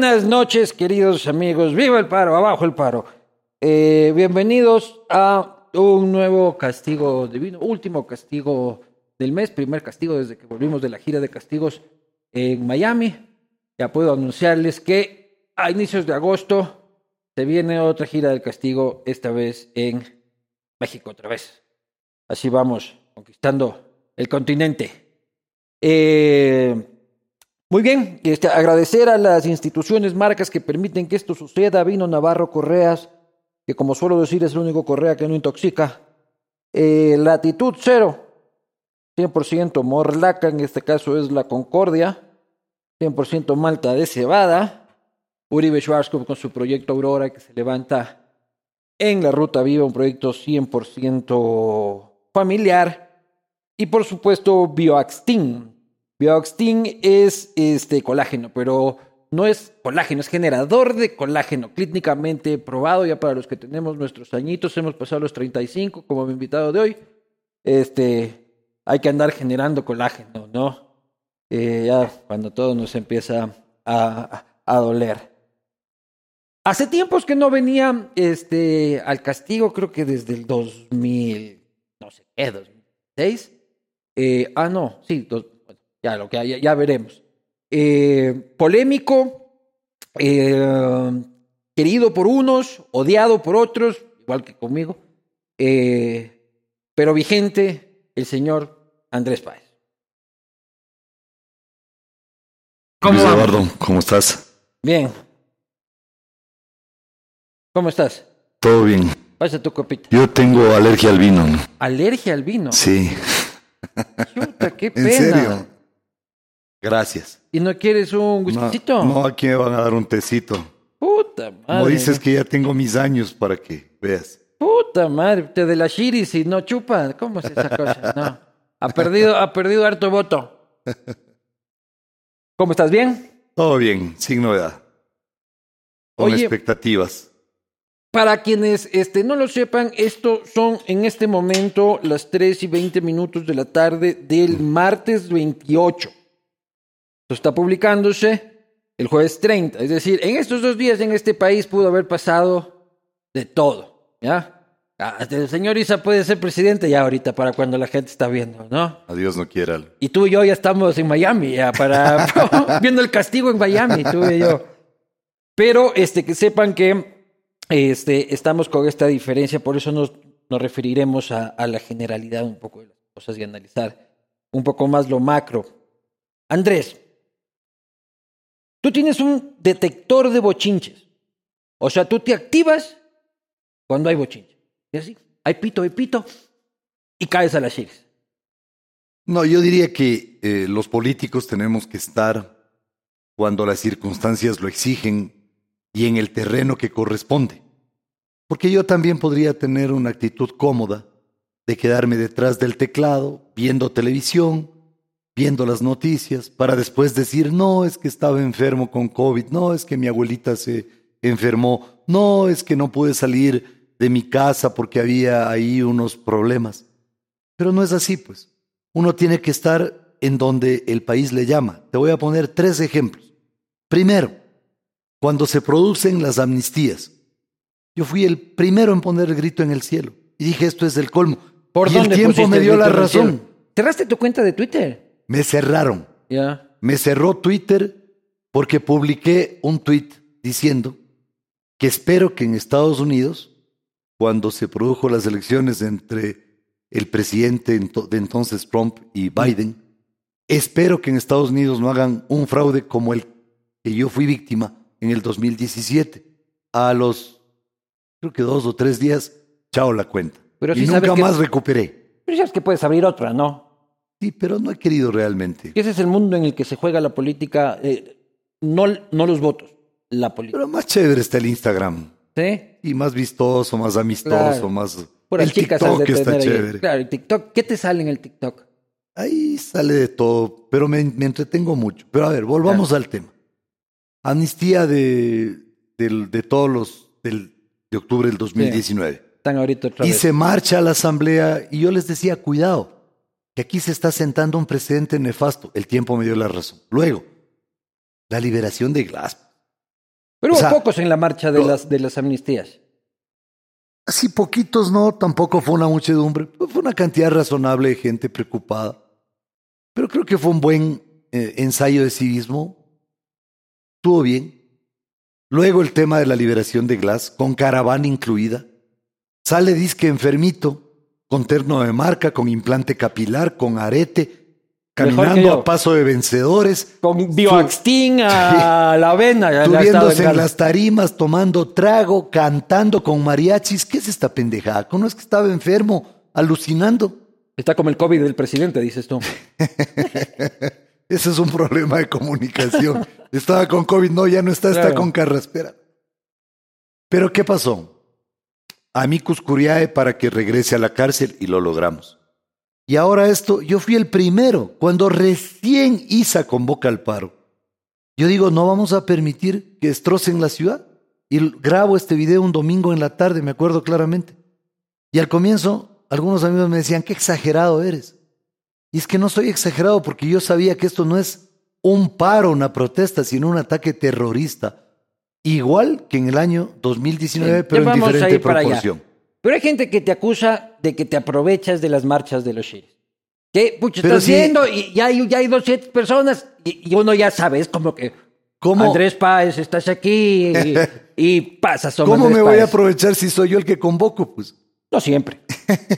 buenas noches, queridos amigos. Viva el paro, abajo el paro. Eh, bienvenidos a un nuevo castigo divino, último castigo del mes, primer castigo desde que volvimos de la gira de castigos en Miami. Ya puedo anunciarles que a inicios de agosto se viene otra gira del castigo, esta vez en México otra vez. Así vamos conquistando el continente. Eh, muy bien, este, agradecer a las instituciones, marcas que permiten que esto suceda. Vino Navarro Correas, que como suelo decir es el único correa que no intoxica. Eh, latitud cero, 100% Morlaca, en este caso es la Concordia. 100% Malta de cebada. Uribe Schwarzkopf con su proyecto Aurora que se levanta en la Ruta Viva, un proyecto 100% familiar. Y por supuesto Bioaxtin. Bioaxtin es este colágeno, pero no es colágeno, es generador de colágeno, clínicamente probado ya para los que tenemos nuestros añitos, hemos pasado los 35 como mi invitado de hoy. Este, hay que andar generando colágeno, ¿no? Eh, ya cuando todo nos empieza a, a doler. Hace tiempos que no venía este, al castigo, creo que desde el 2000, no sé qué, 2006. Eh, ah, no, sí, dos, ya, lo que, ya, ya veremos. Eh, polémico, eh, querido por unos, odiado por otros, igual que conmigo, eh, pero vigente el señor Andrés Páez. ¿Cómo vamos? Eduardo, ¿cómo estás? Bien. ¿Cómo estás? Todo bien. Pasa tu copita. Yo tengo alergia al vino. Alergia al vino. Sí. Chuta, qué ¿En pena. serio? Gracias. ¿Y no quieres un No, whiskycito? no, aquí me van a dar un tecito. Puta madre. Como dices que ya tengo mis años para que veas. Puta madre, te de la shiris y no chupa. ¿Cómo es esa cosa? No. Ha perdido, ha perdido harto voto. ¿Cómo estás? ¿Bien? Todo bien, sin novedad. Con Oye. expectativas. Para quienes este, no lo sepan, esto son en este momento las 3 y 20 minutos de la tarde del martes 28. Esto está publicándose el jueves 30. Es decir, en estos dos días en este país pudo haber pasado de todo. ¿Ya? Hasta el señor Isa puede ser presidente ya ahorita para cuando la gente está viendo, ¿no? Adiós no quiera. Y tú y yo ya estamos en Miami, ya para viendo el castigo en Miami, tú y yo. Pero este que sepan que este estamos con esta diferencia, por eso nos, nos referiremos a, a la generalidad un poco de las cosas y analizar un poco más lo macro. Andrés, tú tienes un detector de bochinches. O sea, tú te activas cuando hay bochinches. Y así, hay pito, hay pito, y caes a las chiles. No, yo diría que eh, los políticos tenemos que estar cuando las circunstancias lo exigen y en el terreno que corresponde. Porque yo también podría tener una actitud cómoda de quedarme detrás del teclado, viendo televisión, viendo las noticias, para después decir, no, es que estaba enfermo con COVID, no, es que mi abuelita se enfermó, no, es que no pude salir de mi casa porque había ahí unos problemas. Pero no es así, pues. Uno tiene que estar en donde el país le llama. Te voy a poner tres ejemplos. Primero, cuando se producen las amnistías. Yo fui el primero en poner el grito en el cielo y dije, esto es el colmo. ¿Por y el tiempo me dio la el razón. ¿Cerraste tu cuenta de Twitter? Me cerraron. Ya. Me cerró Twitter porque publiqué un tweet diciendo que espero que en Estados Unidos, cuando se produjo las elecciones entre el presidente de entonces Trump y Biden, espero que en Estados Unidos no hagan un fraude como el que yo fui víctima en el 2017. A los, creo que dos o tres días, chao la cuenta. Pero y sabes nunca que- más recuperé. Pero sabes que puedes abrir otra, ¿no? Sí, pero no he querido realmente. Ese es el mundo en el que se juega la política, eh, no, no los votos, la política. Pero más chévere está el Instagram. ¿Sí? Y más vistoso, más amistoso, Claro. más... Puras el TikTok de está ahí. chévere. Claro, el TikTok. ¿Qué te sale en el TikTok? Ahí sale de todo, pero me, me entretengo mucho. Pero a ver, volvamos al tema. Amnistía de, del- de todos los, del- de octubre del 2019. Están ahorita otra Y vez. se marcha a la asamblea y yo les decía, cuidado, que aquí se está sentando un precedente nefasto. El tiempo me dio la razón. Luego, la liberación de Glass. Pero o hubo sea, pocos en la marcha de lo- las, de las amnistías. Así poquitos no, tampoco fue una muchedumbre, fue una cantidad razonable de gente preocupada. Pero creo que fue un buen eh, ensayo de civismo. Estuvo bien. Luego el tema de la liberación de Glass, con caravana incluida. Sale disque enfermito, con terno de marca, con implante capilar, con arete, caminando a paso de vencedores. Con Bioaxtin a la avena. Subiéndose en las tarimas, tomando trago, cantando con mariachis. ¿Qué es esta pendejada? ¿Cómo es que estaba enfermo, alucinando? Está como el COVID del presidente, dices tú. Ese es un problema de comunicación. Estaba con COVID, no, ya no está, está Claro. con carraspera. Pero ¿qué pasó? Amicus curiae para que regrese a la cárcel y lo logramos. Y ahora esto, yo fui el primero, cuando recién ISA convoca al paro. Yo digo, no vamos a permitir que destrocen la ciudad. Y grabo este video un domingo en la tarde, me acuerdo claramente. Y al comienzo, algunos amigos me decían, qué exagerado eres. Y es que no soy exagerado porque yo sabía que esto no es un paro, una protesta, sino un ataque terrorista. Igual que en el año 2019, Sí, pero en diferente proporción. Pero hay gente que te acusa de que te aprovechas de las marchas de los chiles. Que, pucha, Pero estás sí- viendo y ya hay, ya hay 200 personas y, y uno ya sabe, es como que ¿Cómo, Andrés Páez, estás aquí y, y sobre ¿cómo Andrés me voy a aprovechar si soy yo el que convoco? Pues No siempre,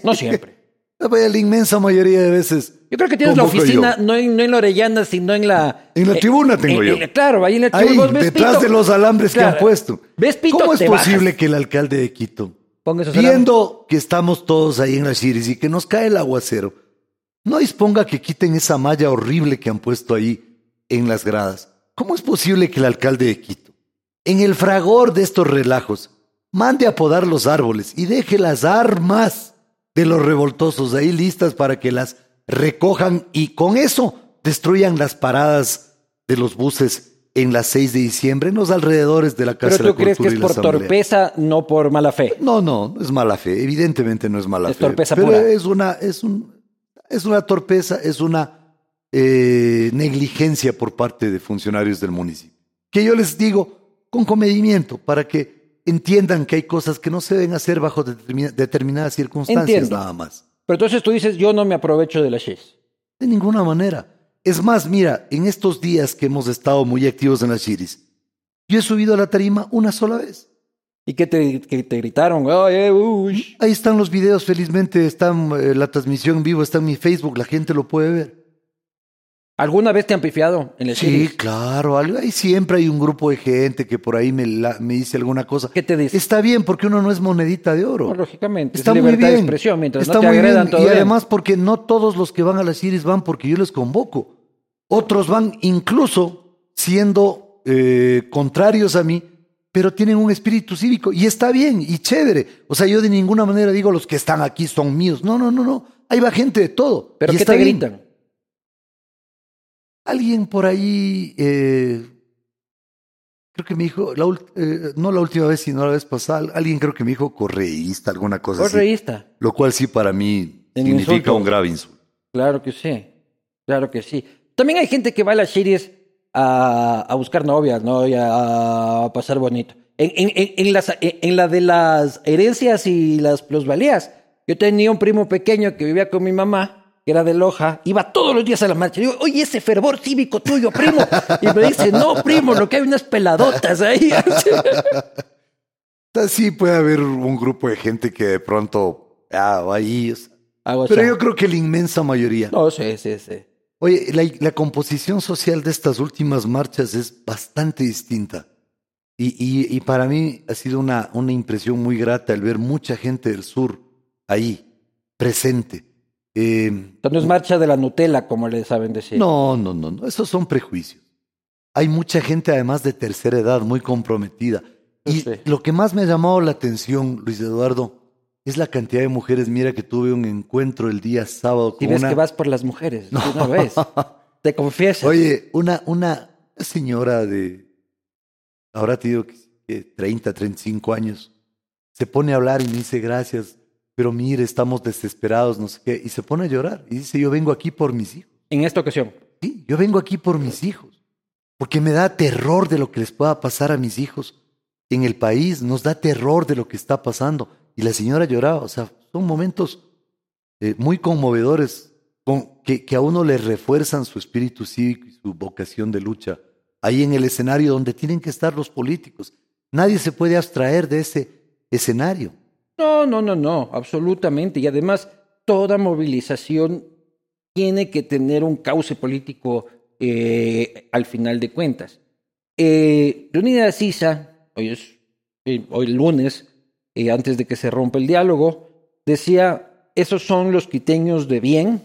no siempre. Vaya, la inmensa mayoría de veces. Yo creo que tienes la oficina, no en, no en la Orellana, sino en la... En la eh, tribuna tengo en- yo. en la- claro, ahí en la tribuna. detrás pito. de los alambres que han puesto. ¿Ves pito? ¿Cómo es posible bajas. que el alcalde de Quito, viendo que estamos todos ahí en las Chiris y que nos cae el aguacero, no disponga que quiten esa malla horrible que han puesto ahí en las gradas? ¿Cómo es posible que el alcalde de Quito, en el fragor de estos relajos, mande a podar los árboles y deje las armas de los revoltosos ahí listas para que las recojan y con eso destruyan las paradas de los buses en las 6 de diciembre en los alrededores de la Pero Casa de tú la crees que es por Asamblea. torpeza, no por mala fe. No, no, no es mala fe. Evidentemente no es mala Es fe. torpeza pero pura. es una, es un, es una torpeza, es una eh, negligencia por parte de funcionarios del municipio. Que yo les digo con comedimiento para que entiendan que hay cosas que no se deben hacer bajo determina- determinadas circunstancias Entiendo. nada más. Pero entonces tú dices, yo no me aprovecho de la SHIS. De ninguna manera. Es más, mira, en estos días que hemos estado muy activos en las Chiris, yo he subido a la tarima una sola vez. ¿Y qué te, que te gritaron? Ahí están los videos, felizmente están eh, la transmisión en vivo, está en mi Facebook, la gente lo puede ver. ¿Alguna vez te han pifiado en la Sí, claro, ahí siempre hay un grupo de gente que por ahí me, la- me dice alguna cosa. ¿Qué te dice? Está bien porque uno no es monedita de oro. No, lógicamente, Está es muy bien. de expresión. Mientras Está no te muy agredan bien. todo Y bien. además porque no todos los que van a las Iris van porque yo les convoco. Otros van incluso siendo eh, contrarios a mí, pero tienen un espíritu cívico y está bien y chévere. O sea, yo de ninguna manera digo los que están aquí son míos. No, no, no, no. Ahí va gente de todo. ¿Pero y qué está te bien. gritan? Alguien por ahí, eh, creo que me dijo, la eh, no la última vez, sino la vez pasada, alguien creo que me dijo correísta, alguna cosa así. Correísta. Lo cual sí para mí significa insulto. un grave insulto. Claro que sí. Claro que sí. También hay gente que va a las series a, a buscar novias, ¿no? Y a, a pasar bonito. En, en, en, las, en la de las herencias y las plusvalías. Yo tenía un primo pequeño que vivía con mi mamá, que era de Loja, iba todos los días a la marcha. Digo, oye, ese fervor cívico tuyo, primo. Y me dice, no, primo, lo que hay unas peladotas ahí. Sí puede haber un grupo de gente que de pronto, ah, va ahí. Hago Pero yo creo que la inmensa mayoría. No, sí, sí, sí. Oye, la, la composición social de estas últimas marchas es bastante distinta. Y, y- y para mí ha sido una, una impresión muy grata el ver mucha gente del sur ahí, presente. Eh, Entonces no es marcha de la Nutella, como le saben decir. no, no, no, no, esos son prejuicios. Hay mucha gente además de tercera edad muy comprometida. Y Sí. lo que más me ha llamado la atención, Luis Eduardo, es la cantidad de mujeres. Mira que tuve un encuentro el día sábado Y con ves una... que vas por las mujeres, no. una vez. Te confiesas. Oye, una, una señora de, ahora te digo que 30, 35 años, se pone a hablar y me dice gracias, pero mire, estamos desesperados, no sé qué, y se pone a llorar y dice, yo vengo aquí por mis hijos. En esta ocasión. Sí, yo vengo aquí por mis hijos, porque me da terror de lo que les pueda pasar a mis hijos en el país, nos da terror de lo que está pasando. Y la señora lloraba, o sea, son momentos eh, muy conmovedores con, que, que a uno le refuerzan su espíritu cívico y su vocación de lucha ahí en el escenario donde tienen que estar los políticos. Nadie se puede abstraer de ese escenario. No, no, no, no, absolutamente. Y además, toda movilización tiene que tener un cauce político eh, al final de cuentas. Eh, Leonidas Sisa, hoy es eh, hoy lunes, eh, antes de que se rompa el diálogo, decía, esos son los quiteños de bien,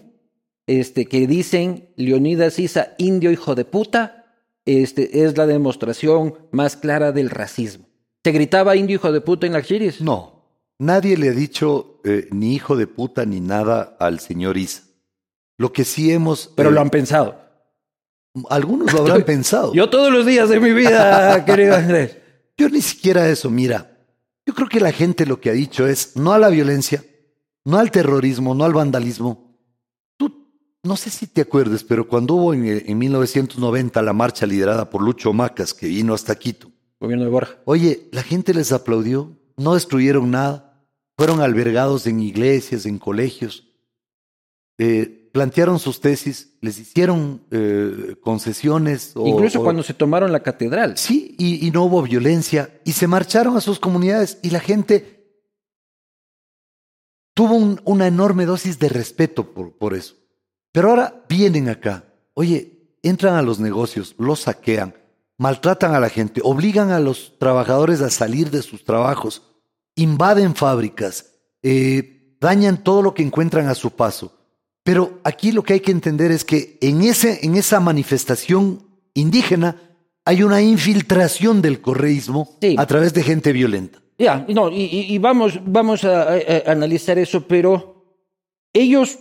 este, que dicen Leonidas Sisa, indio hijo de puta, este, es la demostración más clara del racismo. ¿Se gritaba indio hijo de puta en las chiris? No, nadie le ha dicho eh, ni hijo de puta ni nada al señor Isa. Lo que sí hemos... Pero eh, lo han pensado. Algunos lo habrán pensado. Yo todos los días de mi vida, querido Andrés. Yo ni siquiera eso, mira. Yo creo que la gente lo que ha dicho es no a la violencia, no al terrorismo, no al vandalismo. Tú, no sé si te acuerdes, pero cuando hubo en, en 1990 la marcha liderada por Lucho Macas, que vino hasta Quito, Gobierno de Borja. Oye, la gente les aplaudió, no destruyeron nada, fueron albergados en iglesias, en colegios, eh, plantearon sus tesis, les hicieron eh, concesiones. o- Incluso o- cuando se tomaron la catedral. Sí, y, y no hubo violencia, y se marcharon a sus comunidades, y la gente tuvo un- una enorme dosis de respeto por, por eso. Pero ahora vienen acá, oye, entran a los negocios, los saquean, maltratan a la gente, obligan a los trabajadores a salir de sus trabajos, invaden fábricas, eh, dañan todo lo que encuentran a su paso. Pero aquí lo que hay que entender es que en, ese, en esa manifestación indígena hay una infiltración del correísmo Sí. a través de gente violenta. Ya, no, y, vamos, vamos a, a- a analizar eso, pero ellos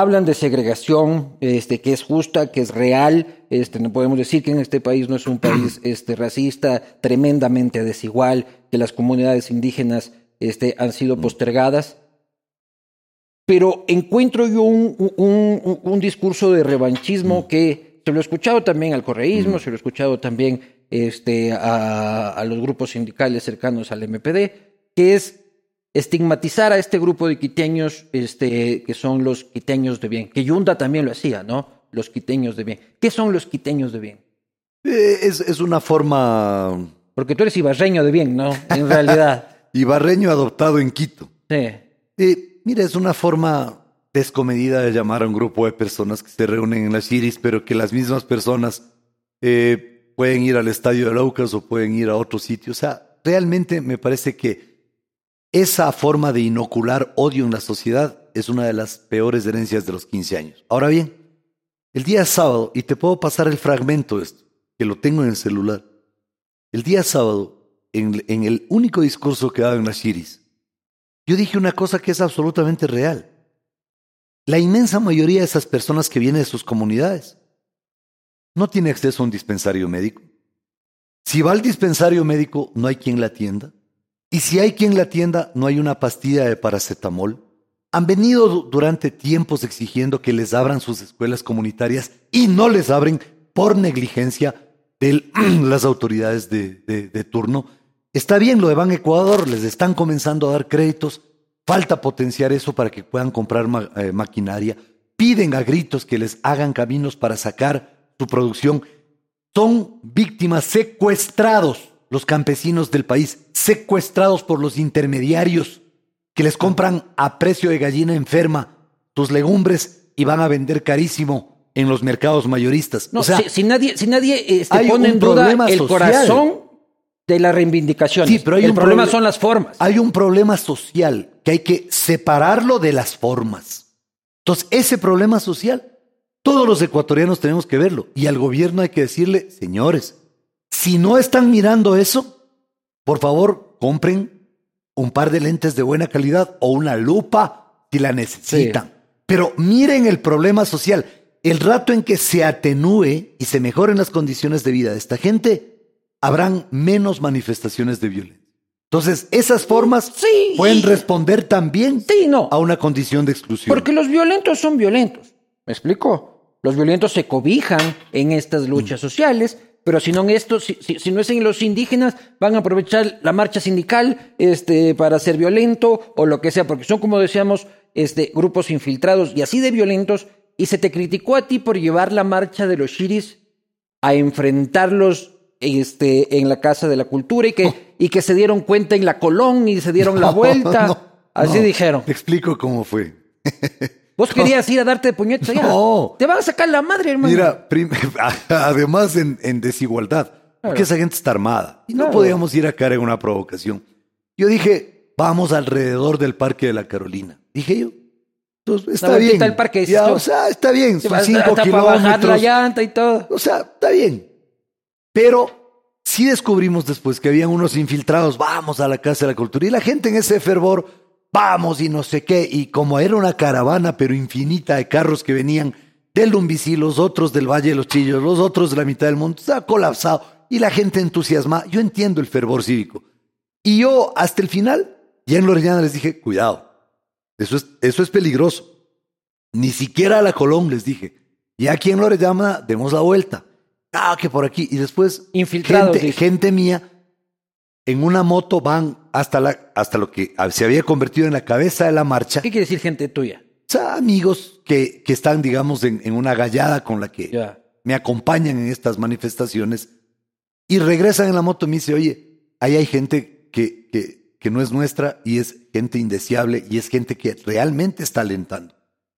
hablan de segregación, este, que es justa, que es real, este, no podemos decir que en este país no es un país este, racista, tremendamente desigual, que las comunidades indígenas este, han sido postergadas. Pero encuentro yo un, un- un- un discurso de revanchismo que se lo he escuchado también al correísmo, se lo he escuchado también este, a, a los grupos sindicales cercanos al MPD, que es estigmatizar a este grupo de quiteños este, que son los quiteños de bien. Que Yunda también lo hacía, ¿no? Los quiteños de bien. ¿Qué son los quiteños de bien? Eh, es, es una forma Porque tú eres ibarreño de bien, ¿no? En realidad. ibarreño adoptado en Quito. Sí. Eh, mira, es una forma descomedida de llamar a un grupo de personas que se reúnen en las Iris, pero que las mismas personas eh, pueden ir al estadio de Laucas o pueden ir a otro sitio. O sea, realmente me parece que esa forma de inocular odio en la sociedad es una de las peores herencias de los 15 años. Ahora bien, el día sábado, y te puedo pasar el fragmento de esto, que lo tengo en el celular. El día sábado, en, el único discurso que dado en las Iris, yo dije una cosa que es absolutamente real. La inmensa mayoría de esas personas que vienen de sus comunidades no tiene acceso a un dispensario médico. Si va al dispensario médico, no hay quien la atienda. Y si hay quien la atienda, no hay una pastilla de paracetamol. Han venido du- durante tiempos exigiendo que les abran sus escuelas comunitarias y no les abren por negligencia de las autoridades de, de- turno. Está bien lo de Ban Ecuador, les están comenzando a dar créditos, falta potenciar eso para que puedan comprar eh, maquinaria, piden a gritos que les hagan caminos para sacar su producción. Son víctimas secuestrados los campesinos del país, secuestrados por los intermediarios que les compran a precio de gallina enferma sus legumbres y van a vender carísimo en los mercados mayoristas. No, o sea, si, si nadie, si nadie este, pone en duda el social. corazón de la reivindicación. Sí, pero hay el un problema proble- son las formas. hay un problema social que hay que separarlo de las formas. Entonces, ese problema social, todos los ecuatorianos tenemos que verlo. Y al gobierno hay que decirle, señores, si no están mirando eso, por favor, compren un par de lentes de buena calidad o una lupa si la necesitan. Pero miren el problema social. El rato en que se atenúe y se mejoren las condiciones de vida de esta gente, habrán menos manifestaciones de violencia. Entonces, esas formas Sí. pueden responder también Sí, no. a una condición de exclusión. Porque los violentos son violentos. ¿Me explico? Los violentos se cobijan en estas luchas sociales, pero si no en esto, si, si- si no es en los indígenas, van a aprovechar la marcha sindical este, para ser violento o lo que sea, porque son, como decíamos, este, grupos infiltrados y así de violentos. Y se te criticó a ti por llevar la marcha de los shiris a enfrentarlos este, en la Casa de la Cultura y que, y que se dieron cuenta en la Colón y se dieron la vuelta. no, así no. dijeron. Te explico cómo fue. Vos querías ir a darte de puñetas allá. No. Te van a sacar la madre, hermano. Mira, además en, en desigualdad, porque esa gente está armada y no Claro. podíamos ir a cara en una provocación. Yo dije, vamos alrededor del Parque de la Carolina. Dije yo. Entonces, está bien. al parque, Ya, o sea, está bien. Son cinco hasta para bajar la kilómetros. llanta y todo. O sea, está bien. Pero sí descubrimos después que habían unos infiltrados, vamos a la Casa de la Cultura. Y la gente en ese fervor, vamos y no sé qué. Y como era una caravana, pero infinita de carros que venían del Lumbicí, los otros del Valle de los Chillos, los otros de la mitad del mundo, estaba colapsado. Y la gente entusiasmada. Yo entiendo el fervor cívico. Y yo, hasta el final, ya en Lorellana les dije, cuidado, eso es, eso es peligroso. Ni siquiera a la Colón les dije. Y aquí en Lorellana demos la vuelta. Ah, que por aquí. Y después, Infiltrados, gente, gente mía en una moto van hasta, la, hasta lo que se había convertido en la cabeza de la marcha. ¿Qué quiere decir gente tuya? O sea, amigos que, que están, digamos, en, en una gallada con la que me acompañan en estas manifestaciones y regresan en la moto y me dice, oye, ahí hay gente que, que, que no es nuestra y es gente indeseable y es gente que realmente está alentando.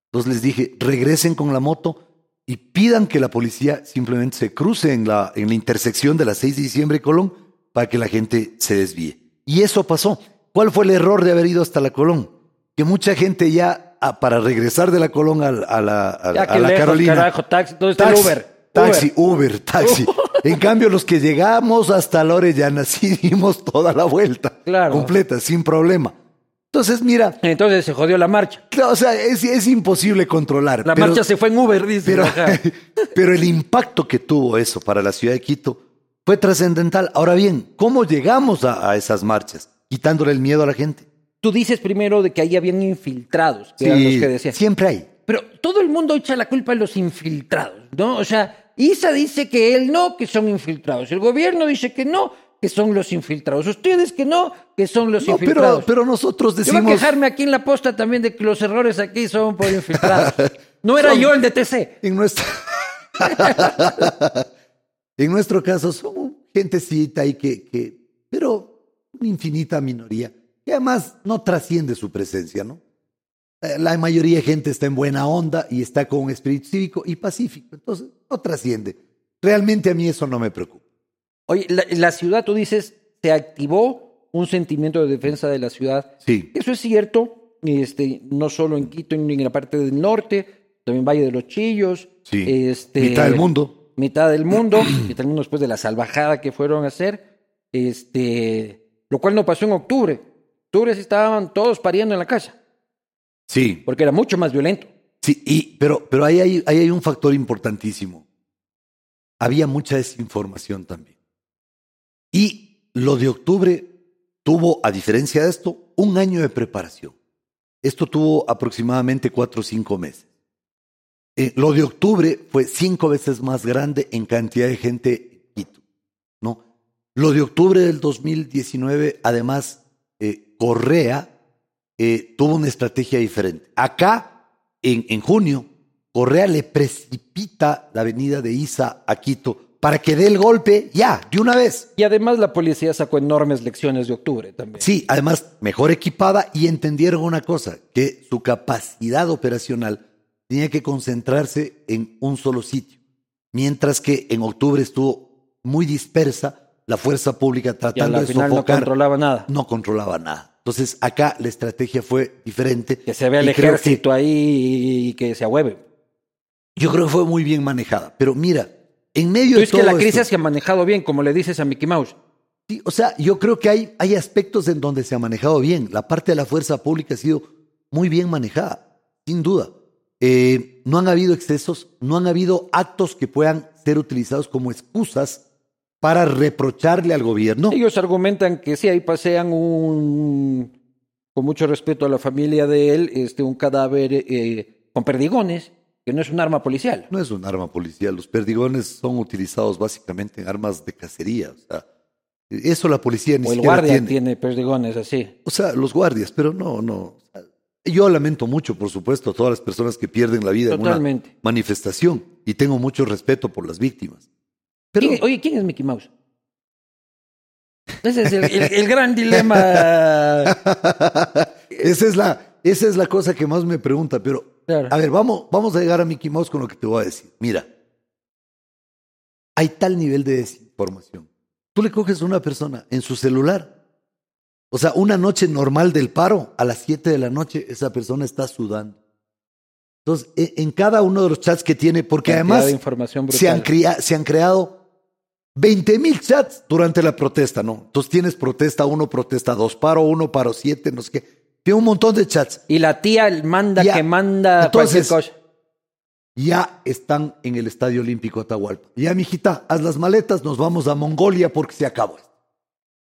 Entonces les dije, regresen con la moto y pidan que la policía simplemente se cruce en la, en la intersección de la 6 de diciembre y Colón para que la gente se desvíe. Y eso pasó. ¿Cuál fue el error de haber ido hasta la Colón? Que mucha gente ya, ah, para regresar de la Colón a, la- a la, a la- Ya que la lejos, Carolina, carajo, taxi. ¿Dónde está el Uber? Taxi, Uber. Uber, taxi. en cambio, los que llegamos hasta la Orellana sí dimos toda la vuelta. Claro. Completa, sin problema. Entonces, mira, Entonces se jodió la marcha. claro, o sea, es, es imposible controlar. La pero, marcha se fue en Uber, dice. pero el impacto que tuvo eso para la ciudad de Quito fue trascendental. Ahora bien, ¿cómo llegamos a, a esas marchas? Quitándole el miedo a la gente. Tú dices primero de que ahí habían infiltrados, que eran los que decían. siempre hay. Pero todo el mundo echa la culpa a los infiltrados, ¿no? O sea, Isa dice que él no, que son infiltrados. El gobierno dice que no, que son los infiltrados. Ustedes que no, que son los No, pero, infiltrados. pero nosotros Yo voy a decimos... quejarme aquí en la posta también de que los errores aquí son por infiltrados. No era Son- yo el de TC. En nuestro, en nuestro caso somos gentecita y que, que, pero una infinita minoría, que además no trasciende su presencia, ¿no? Eh, La mayoría de gente está en buena onda y está con un espíritu cívico y pacífico, entonces no trasciende. Realmente a mí eso no me preocupa. Oye, la, la ciudad, tú dices, se activó un sentimiento de defensa de la ciudad. Sí. Eso es cierto, este, no solo en Quito, en, en la parte del norte, también Valle de los Chillos. Sí. Este, Mitad del mundo. Mitad del mundo, mitad del mundo después de la salvajada que fueron a hacer. Este, lo cual no pasó en octubre. Octubre sí estaban todos pariendo en la casa, Sí. porque era mucho más violento. Sí, y, pero, pero ahí, hay, ahí hay un factor importantísimo. Había mucha desinformación también. Y lo de octubre tuvo, a diferencia de esto, un año de preparación. Esto tuvo aproximadamente cuatro o cinco meses. Eh, lo de octubre fue cinco veces más grande en cantidad de gente en Quito. ¿no? Lo de octubre del 2019, además, eh, Correa eh, tuvo una estrategia diferente. Acá, en, en junio, Correa le precipita la venida de Isa a Quito para que dé el golpe ya, de una vez. Y además la policía sacó enormes lecciones de octubre también. Sí, además, mejor equipada y entendieron una cosa, que su capacidad operacional tenía que concentrarse en un solo sitio, mientras que en octubre estuvo muy dispersa la fuerza pública tratando de final no sofocar, controlaba nada. no controlaba nada. Entonces, acá la estrategia fue diferente. Que se vea el que- ejército ahí y que se ahueve. yo creo que fue muy bien manejada. Pero mira, en medio Tú de es que la crisis esto- se ha manejado bien, como le dices a Mickey Mouse. Sí, o sea, yo creo que hay, hay aspectos en donde se ha manejado bien. La parte de la fuerza pública ha sido muy bien manejada, sin duda. Eh, no han habido excesos, no han habido actos que puedan ser utilizados como excusas para reprocharle al gobierno. Ellos argumentan que sí, ahí pasean un, con mucho respeto a la familia de él, este, un cadáver eh, con perdigones, que no es un arma policial. No es un arma policial. Los perdigones son utilizados básicamente en armas de cacería. O sea, eso la policía ni O el siquiera guardia tiene. tiene perdigones así. O sea, los guardias, pero no, no. Yo lamento mucho, por supuesto, a todas las personas que pierden la vida en Totalmente. una manifestación y tengo mucho respeto por las víctimas. Pero ¿Quién- oye, ¿quién es Mickey Mouse? Ese es el, el- el gran dilema. esa es la esa es la cosa que más me pregunta, pero Claro. a ver, vamos vamos a llegar a Mickey Mouse con lo que te voy a decir. Mira. Hay tal nivel de desinformación. Tú le coges a una persona en su celular. O sea, una noche normal del paro, a las 7 de la noche, esa persona está sudando. Entonces, e- en cada uno de los chats que tiene, porque Cantidad además de información se han, crea- se han creado 20 mil chats durante la protesta, ¿no? Entonces tienes protesta 1, protesta 2, paro 1, paro 7, no sé qué. Tiene un montón de chats. Y la tía manda Ya. que manda Entonces- cualquier cosa. Ya están en el Estadio Olímpico Atahualpa. Ya, mijita, haz las maletas, nos vamos a Mongolia porque se acabó.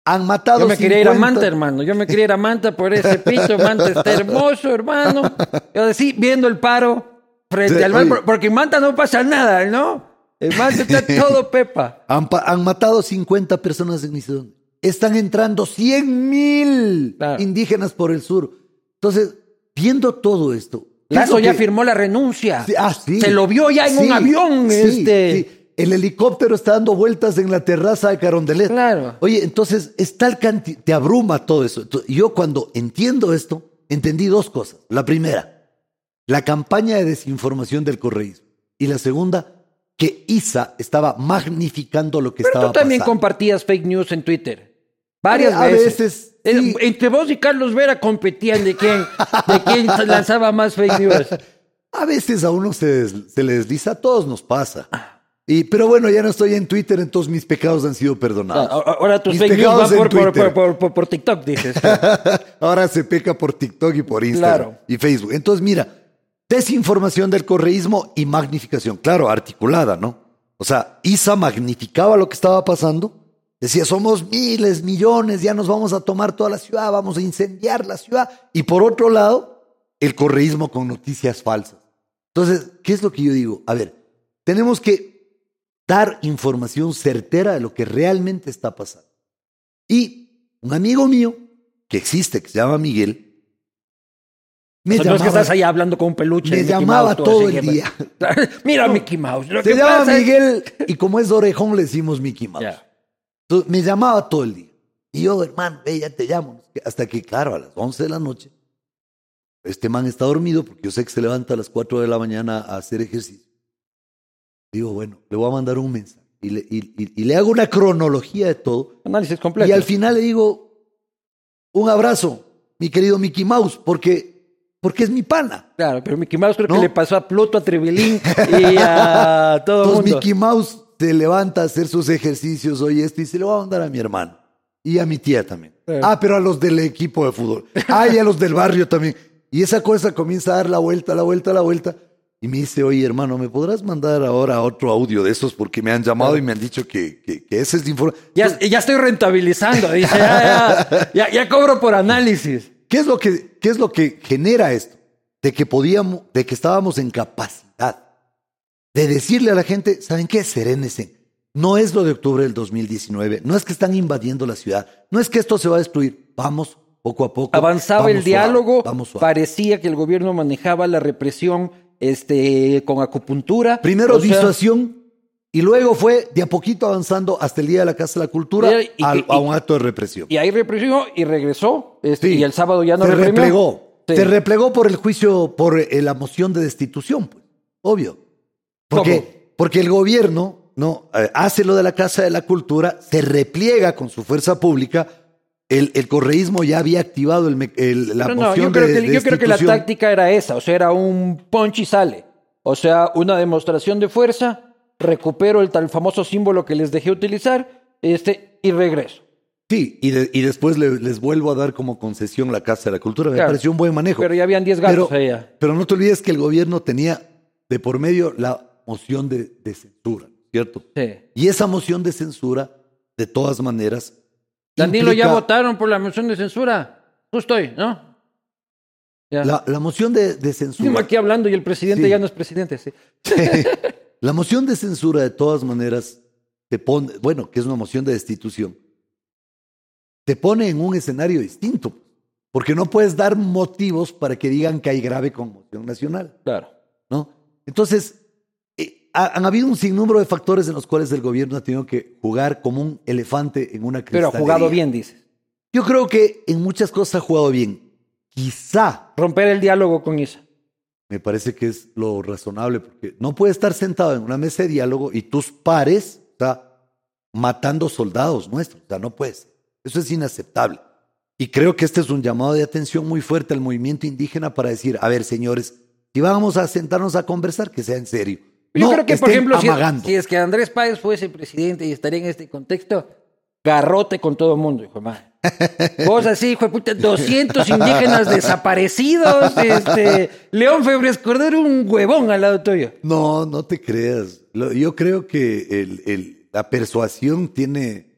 Han matado Yo me quería ir a 50 Manta, hermano. Yo me quería ir a Manta por ese piso. Manta está hermoso, hermano. Yo sí, viendo el paro frente Sí, al mar, oye. por- porque en Manta no pasa nada, ¿no? En Manta está todo pepa. Han, han matado 50 personas en Isidón. Están entrando 100 mil Claro. indígenas por el sur. Entonces, viendo todo esto. ¿qué es Lazo ya que- firmó la renuncia. Sí, ah, sí. Se lo vio ya en un avión. sí, este. El helicóptero está dando vueltas en la terraza de Carondelet. Claro. Oye, entonces es tal canti- te abruma todo eso. Yo cuando entiendo esto, entendí dos cosas. La primera, la campaña de desinformación del correísmo. Y la segunda, que ISA estaba magnificando lo que Pero estaba tú también pasando. compartías fake news en Twitter. Varias A veces. veces, Eh, sí. Entre vos y Carlos Vera competían de quién, de quién lanzaba más fake news. A veces a uno se, se le desliza, a todos nos pasa. Y, pero bueno, ya no estoy en Twitter, entonces mis pecados han sido perdonados. Ah, Ahora tus Mis fake news van por, por, Twitter. por, por- por TikTok, dices. Ahora se peca por TikTok y por Instagram Claro. y Facebook. Entonces, mira, desinformación del correísmo y magnificación. Claro, articulada, ¿no? O sea, ISA magnificaba lo que estaba pasando. Decía, somos miles, millones, ya nos vamos a tomar toda la ciudad, vamos a incendiar la ciudad. Y por otro lado, el correísmo con noticias falsas. Entonces, ¿qué es lo que yo digo? A ver, tenemos que dar información certera de lo que realmente está pasando. Y un amigo mío, que existe, que se llama Miguel, me O sea, no es que llamaba, estás ahí hablando con un peluche. me llamaba Mouse, todo el que- día. Mira Mickey Mouse. Lo se que llama pasa es- Miguel y como es orejón le decimos Mickey Mouse. Entonces, me llamaba todo el día. Y yo, hermano, ve, ya te llamo. Hasta que, claro, a las 11 de la noche, este man está dormido porque yo sé que se levanta a las 4 de la mañana a hacer ejercicio. Digo, bueno, le voy a mandar un mensaje y le, y- y- y le hago una cronología de todo. Análisis completo. Y al final le digo, un abrazo, mi querido Mickey Mouse, porque, porque es mi pana. Claro, pero Mickey Mouse creo ¿No? que le pasó a Pluto, a Tribilín y a todo el Entonces mundo. Mickey Mouse se levanta a hacer sus ejercicios hoy esto y se lo va a mandar a mi hermano. Y a mi tía también. Sí. Ah, pero a los del equipo de fútbol. Ah, y a los del barrio también. Y esa cosa comienza a dar la vuelta, la vuelta, la vuelta. Y me dice, oye hermano, ¿me podrás mandar ahora otro audio de esos? Porque me han llamado y me han dicho que, que, que ese es de información. Ya, ya estoy rentabilizando, dice, ya, ya, ya, ya cobro por análisis. ¿Qué es lo que, qué es lo que genera esto? De que podíamos, de que estábamos en capacidad de decirle a la gente, ¿saben qué? Serénese. No es lo de octubre del 2019, no es que están invadiendo la ciudad, no es que esto se va a destruir. Vamos poco a poco. Avanzaba el diálogo, suave, vamos suave. parecía que el gobierno manejaba la represión este, con acupuntura. Primero O sea, disuasión y luego fue de a poquito avanzando hasta el Día de la Casa de la Cultura Y- y- al- a un acto de represión. Y ahí reprimió y regresó. este, Sí. Y el sábado ya no se reprimió. replegó. Sí. Se replegó por el juicio, por eh, la moción de destitución, pues. Obvio. Porque, porque el gobierno no Eh, hace lo de la Casa de la Cultura, se repliega con su fuerza pública. El, el correísmo ya había activado el el- la No, no, moción yo creo, de, que, de yo creo que la táctica era esa, o sea, era un punch y sale. O sea, una demostración de fuerza, recupero el tal famoso símbolo que les dejé utilizar, este, y regreso. Sí, y, de- y después le- les vuelvo a dar como concesión la Casa de la Cultura. Me Claro. pareció un buen manejo. Pero ya habían 10 gatos pero, allá. pero no te olvides que el gobierno tenía de por medio la moción de, de censura, ¿cierto? Sí. Y esa moción de censura de todas maneras. Danilo, ya votaron por la moción de censura. Justo hoy, ¿no? Ya. La, la moción de, de Estamos censura. aquí hablando y el presidente Sí. ya no es presidente, sí. la moción de censura, de todas maneras, te pone, bueno, que es una moción de destitución, te pone en un escenario distinto, porque no puedes dar motivos para que digan que hay grave conmoción nacional, Claro. ¿no? Entonces, ha- han habido un sinnúmero de factores en los cuales el gobierno ha tenido que jugar como un elefante en una Pero cristalería. ha jugado bien, dices. Yo creo que en muchas cosas ha jugado bien. Quizá Romper el diálogo con Isa. me parece que es lo razonable, porque no puedes estar sentado en una mesa de diálogo y tus pares, o sea, matando soldados nuestros, o sea, no puedes. Eso es inaceptable. Y creo que este es un llamado de atención muy fuerte al movimiento indígena para decir, a ver, señores, si vamos a sentarnos a conversar, que sea en serio. Yo No creo que, por ejemplo, si, si es que Andrés Páez fuese presidente y estaría en este contexto, garrote con todo el mundo, hijo de madre. Vos así, hijo de puta, 200 indígenas desaparecidos, este, León Febres Cordero, un huevón al lado tuyo. No, no te creas. Yo creo que el- el- la persuasión tiene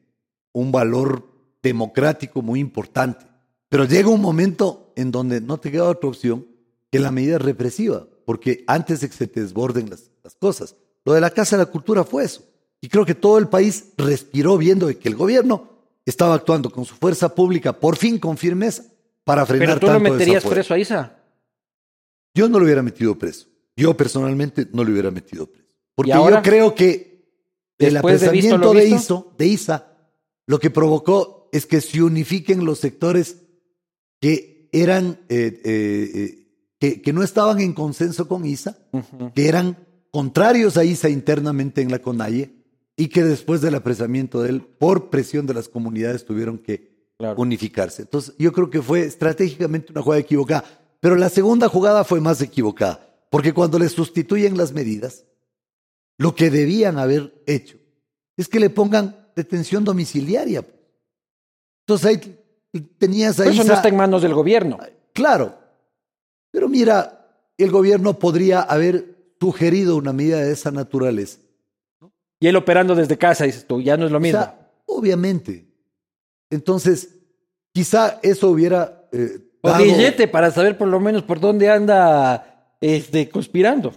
un valor democrático muy importante. Pero llega un momento en donde no te queda otra opción que la medida represiva, porque antes de que se te desborden las, las cosas. Lo de la Casa de la Cultura fue eso. Y creo que todo el país respiró viendo que el gobierno estaba actuando con su fuerza pública, por fin con firmeza, para frenar Pero tú lo tanto meterías preso a Isa. Yo no lo hubiera metido preso. Yo personalmente no lo hubiera metido preso. Porque yo creo que el apresamiento de, visto? De ISA lo que provocó es que se unifiquen los sectores que eran eh, eh, eh, que, que no estaban en consenso con ISA, que eran contrarios a ISA internamente en la CONAIE y que después del apresamiento de él, por presión de las comunidades, tuvieron que Claro. unificarse. Entonces, yo creo que fue estratégicamente una jugada equivocada. Pero la segunda jugada fue más equivocada, porque cuando le sustituyen las medidas, lo que debían haber hecho es que le pongan detención domiciliaria. Entonces ahí tenías ahí. Eso no está en manos del gobierno. Claro. Pero mira, el gobierno podría haber sugerido una medida de esa naturaleza. Y él operando desde casa, dices tú, ya no es lo O mismo. sea, obviamente. Entonces, quizá eso hubiera eh, o dado- billete para saber por lo menos por dónde anda este, conspirando.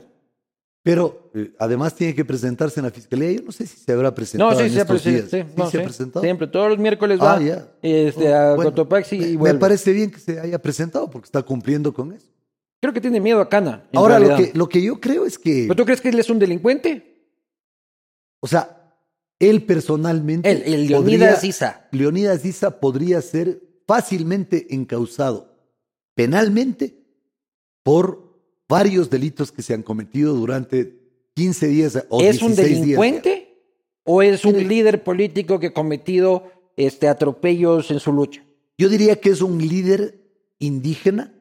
Pero eh, además tiene que presentarse en la fiscalía. Yo no sé si se habrá presentado. No, sí, en se estos días. Sí, ¿Sí no, se ha presentado. Siempre, todos los miércoles Ah, va ya. este, Oh, a bueno, Cotopaxi me, y me parece bien que se haya presentado porque está cumpliendo con eso. Creo que tiene miedo a Cana. Ahora, lo que, lo que yo creo es que, ¿Pero tú crees que él es un delincuente? o sea, él personalmente. Él, el Leonidas Isa. Leonidas Issa podría ser fácilmente encausado penalmente por varios delitos que se han cometido durante 15 días o ¿Es un 16 días. delincuente o es un líder político que ha cometido este, atropellos en su lucha? Yo diría que es un líder indígena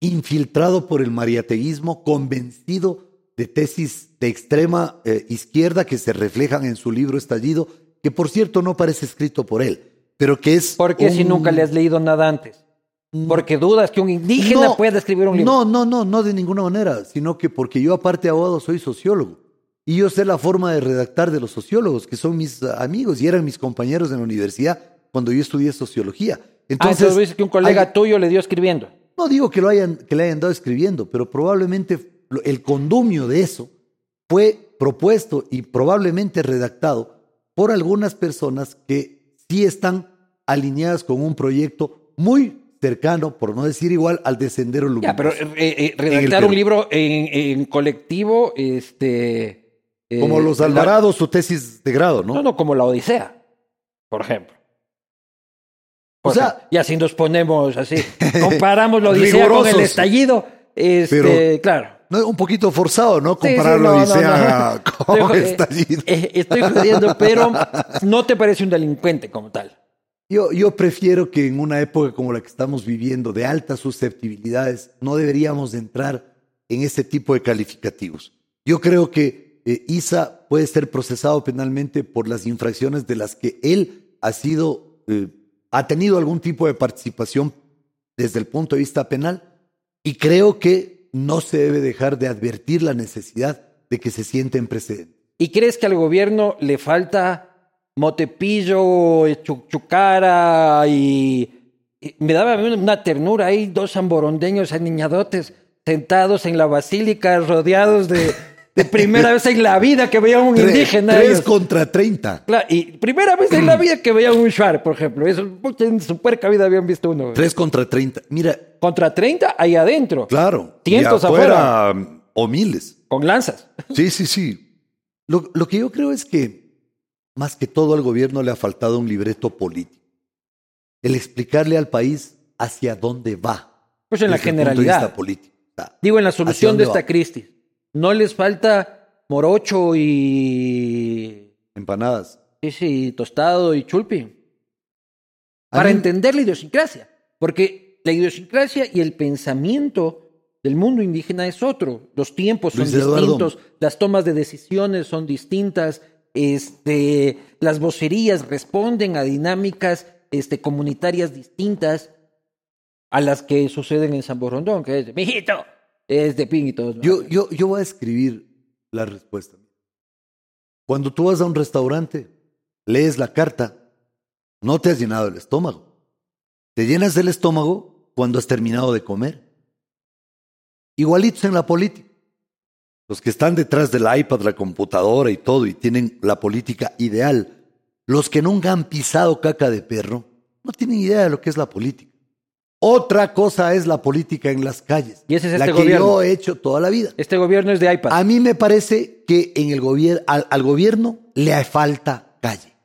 infiltrado por el mariateísmo, convencido de tesis de extrema eh, izquierda que se reflejan en su libro Estallido, que por cierto no parece escrito por él, pero que es... ¿Por qué si un- nunca le has leído nada antes? Porque dudas que un indígena No, pueda escribir un libro. No, no, no, no de ninguna manera, sino que porque yo aparte de abogado soy sociólogo. Y yo sé la forma de redactar de los sociólogos, que son mis ah, amigos y eran mis compañeros en la universidad cuando yo estudié sociología. ah, Entonces, dices que un colega hay- tuyo le dio escribiendo. No digo que lo hayan, que le hayan dado escribiendo, pero probablemente el condumio de eso fue propuesto y probablemente redactado por algunas personas que sí están alineadas con un proyecto muy cercano, por no decir igual, al de Sendero Luminoso. Ya, pero eh, eh, redactar un libro en, en colectivo, este. eh, Como los la- Alvarado, su tesis de grado, ¿no? No, no, como la Odisea, por ejemplo. O O sea- y así nos ponemos así, comparamos la Odisea con el estallido. Este, Pero- claro. No, un poquito forzado, ¿no? Sí, sí, Comparar no, la Odisea no. con Estoy, el estallido. eh, estoy jodiendo, pero no te parece un delincuente como tal. Yo, yo prefiero que en una época como la que estamos viviendo, de altas susceptibilidades, no deberíamos de entrar en ese tipo de calificativos. Yo creo que eh, Isa puede ser procesado penalmente por las infracciones de las que él ha sido, eh, ha tenido algún tipo de participación desde el punto de vista penal, y creo que no se debe dejar de advertir la necesidad de que se sienten precedentes. ¿Y crees que al gobierno le falta Motepillo, eh, Chu- Chucara y, me daba una ternura ahí, dos zamborondeños aniñadotes sentados en la basílica, rodeados de, de primera vez en la vida que veían un indígena. Tres ellos. contra treinta. Claro, y primera vez en la vida que veían un Shuar, por ejemplo. Eso, en su puerca vida habían visto uno. Tres contra treinta. Mira, Contra 30 ahí adentro. claro. Cientos afuera, O miles. Con lanzas. Sí, sí, sí. Lo, lo que yo creo es que, más que todo, al gobierno le ha faltado un libreto político. El explicarle al país hacia dónde va. Pues en la generalidad. sea, Digo, en la ¿hacia solución de esta crisis. No les falta morocho y. Empanadas. Sí, sí, tostado y chulpi. Para mí- entender la idiosincrasia. Porque la idiosincrasia y el pensamiento del mundo indígena es otro. Los tiempos son distintos, las tomas de decisiones son distintas, este, las vocerías responden a dinámicas este, comunitarias distintas a las que suceden en San Borondón, que es de mijito, es de pin y todo. Yo, yo, yo voy a escribir la respuesta. Cuando tú vas a un restaurante, lees la carta, no te has llenado el estómago. Te llenas el estómago cuando has terminado de comer. Igualitos en la política. Los que están detrás del iPad, la computadora y todo, y tienen la política ideal. Los que nunca han pisado caca de perro, no tienen idea de lo que es la política. Otra cosa es la política en las calles. Y ese es la este que gobierno. yo he hecho toda la vida. Este gobierno es de iPad. A mí me parece que en el gobierno, al, al gobierno le falta calle.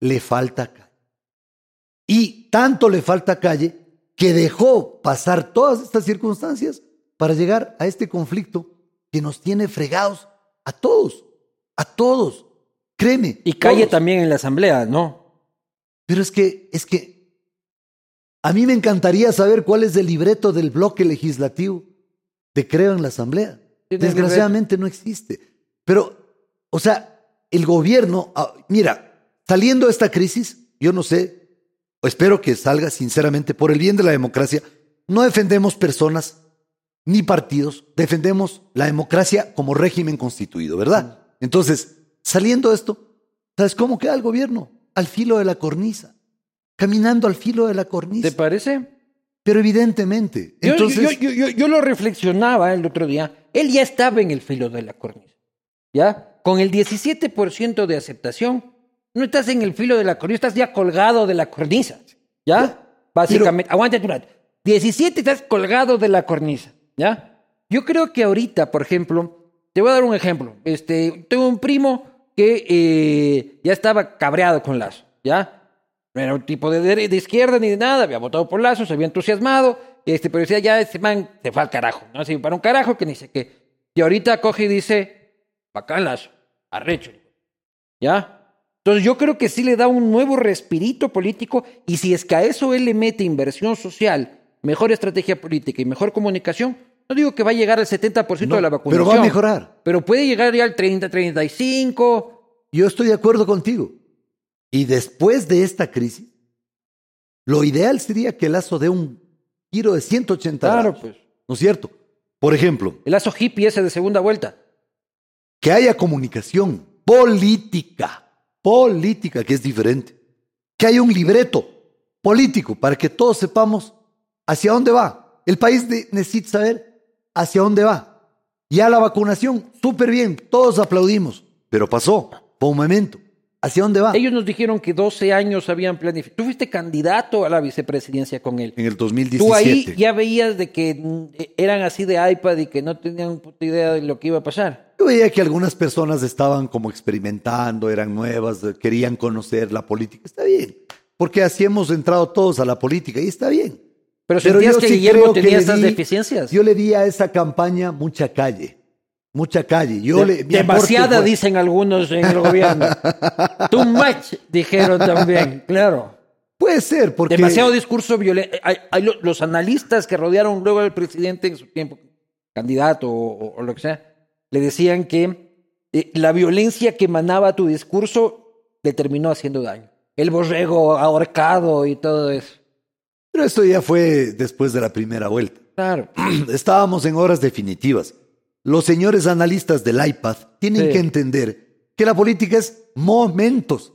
Le falta calle. Y tanto le falta calle que dejó pasar todas estas circunstancias para llegar a este conflicto que nos tiene fregados a todos, a todos. Créeme. y calle todos. también en la asamblea, ¿no? Pero es que, es que a mí me encantaría saber cuál es el libreto del bloque legislativo de creo en la Asamblea. Desgraciadamente no existe. Pero, o sea, el gobierno, ah, mira, saliendo de esta crisis, yo no sé, o espero que salga sinceramente por el bien de la democracia, no defendemos personas ni partidos, defendemos la democracia como régimen constituido, ¿verdad? Entonces, saliendo de esto, ¿sabes cómo queda el gobierno? Al filo de la cornisa, caminando al filo de la cornisa. ¿Te parece? Pero evidentemente, Yo- entonces, yo, yo, yo, yo lo reflexionaba el otro día. Él ya estaba en el filo de la cornisa. ¿Ya? Con el 17% de aceptación, no estás en el filo de la cornisa, estás ya colgado de la cornisa. ¿Ya? Básicamente. Aguanta tu rato. 17 estás colgado de la cornisa. ¿Ya? Yo creo que ahorita, por ejemplo, te voy a dar un ejemplo. Este, tengo un primo que eh, ya estaba cabreado con Lazo. ¿Ya? No era un tipo de, de izquierda ni de nada, había votado por Lazo, se había entusiasmado, este, pero decía, ya ese man se fue al carajo, ¿no? Así, para un carajo que ni sé qué. Y ahorita coge y dice, bacán Lazo, arrecho. ¿Ya? Entonces yo creo que sí le da un nuevo respirito político y si es que a eso él le mete inversión social, mejor estrategia política y mejor comunicación, no digo que va a llegar al 70% No, de la pero vacunación. va a mejorar. Pero puede llegar ya al 30, 35. yo estoy de acuerdo contigo. Y después de esta crisis, lo ideal sería que Lazo dé un giro de 180 Claro, grados. pues. ¿No es cierto? Por ejemplo, El lazo hippie ese de segunda vuelta. que haya comunicación política, política, que es diferente. Que haya un libreto político para que todos sepamos hacia dónde va. El país necesita saber hacia dónde va. Ya la vacunación, súper bien, todos aplaudimos, pero pasó, fue un momento. ¿Hacia dónde va? Ellos nos dijeron que 12 años habían planificado. Tú fuiste candidato a la vicepresidencia con él. En el 2017. Tú ahí ya veías de que mm, eran así de iPad y que no tenían puta idea de lo que iba a pasar. Yo veía que algunas personas estaban como experimentando, eran nuevas, querían conocer la política. Está bien, porque así hemos entrado todos a la política y está bien. Pero sentías yo que sí Guillermo tenía esas deficiencias. Yo le di a esa campaña mucha calle, mucha calle. Yo De- le, mi demasiada, fue- dicen algunos en el gobierno. Too much, dijeron también, claro. Puede ser, porque Demasiado discurso violento. Hay, hay lo- los analistas que rodearon luego al presidente en su tiempo, candidato o lo que sea, le decían que eh, la violencia que emanaba tu discurso le terminó haciendo daño. El borrego ahorcado y todo eso. Pero esto ya fue después de la primera vuelta. Claro. Estábamos en horas definitivas. Los señores analistas del iPad tienen Sí. que entender que la política es momentos.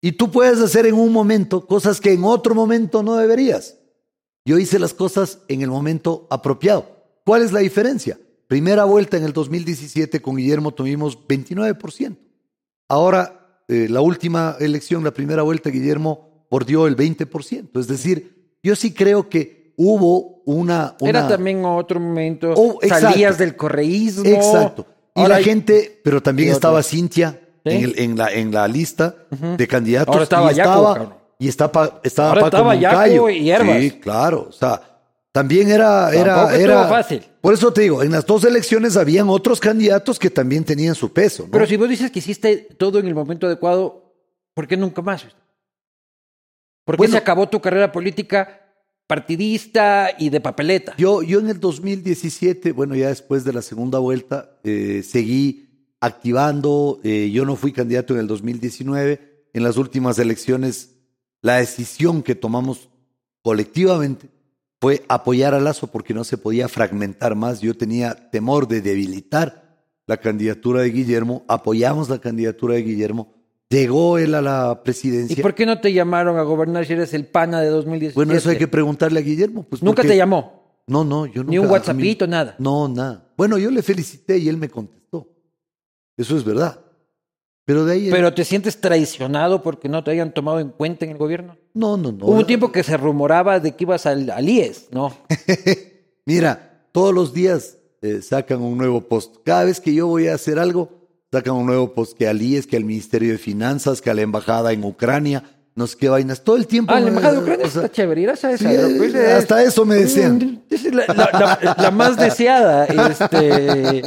Y tú puedes hacer en un momento cosas que en otro momento no deberías. Yo hice las cosas en el momento apropiado. ¿Cuál es la diferencia? Primera vuelta en el 2017 con Guillermo tuvimos 29%. Ahora, eh, la última elección, la primera vuelta, Guillermo bordeó el 20%. Es decir, yo sí creo que hubo una... una- Era también otro momento. Oh, salías del correísmo. Exacto. Y Ahora la hay- gente, pero también estaba. Cintia ¿Sí? en, el- en la, en la lista de candidatos. Ahora estaba y Yaco, estaba, y estaba, estaba Ahora Paco estaba Yaco y Herbas. Sí, claro. O sea, también era, era, era fácil. Por eso te digo, en las dos elecciones habían otros candidatos que también tenían su peso. ¿no? Pero si vos dices que hiciste todo en el momento adecuado, ¿por qué nunca más? ¿Por qué Bueno. se acabó tu carrera política partidista y de papeleta? Yo, yo en el 2017, bueno, ya después de la segunda vuelta, eh, seguí activando. eh, yo no fui candidato en el 2019. En las últimas elecciones, la decisión que tomamos colectivamente fue apoyar a Lazo porque no se podía fragmentar más. Yo tenía temor de debilitar la candidatura de Guillermo. Apoyamos la candidatura de Guillermo. Llegó él a la ¿Y presidencia. por qué no te llamaron a gobernar si eres el pana de 2017? Bueno, eso hay que preguntarle a Guillermo. Pues Nunca te llamó. No, no, yo nunca. Ni un mí- WhatsAppito, nada. No, nada. Bueno, yo le felicité y él me contestó. Eso es verdad. Pero de ahí. Pero te sientes traicionado porque no te hayan tomado en cuenta en el gobierno. No, no, no. Hubo un tiempo que se rumoraba de que ibas al, al IES, ¿no? Mira, todos los días eh, sacan un nuevo post. Cada vez que yo voy a hacer algo, sacan un nuevo post que al IES, que al Ministerio de Finanzas, que a la embajada en Ucrania, no sé qué vainas. Todo el tiempo. Ah, la embajada de Ucrania o sea, está chévere. esa, sí, es- hasta eso me decían. La, la- la- la más deseada. Este,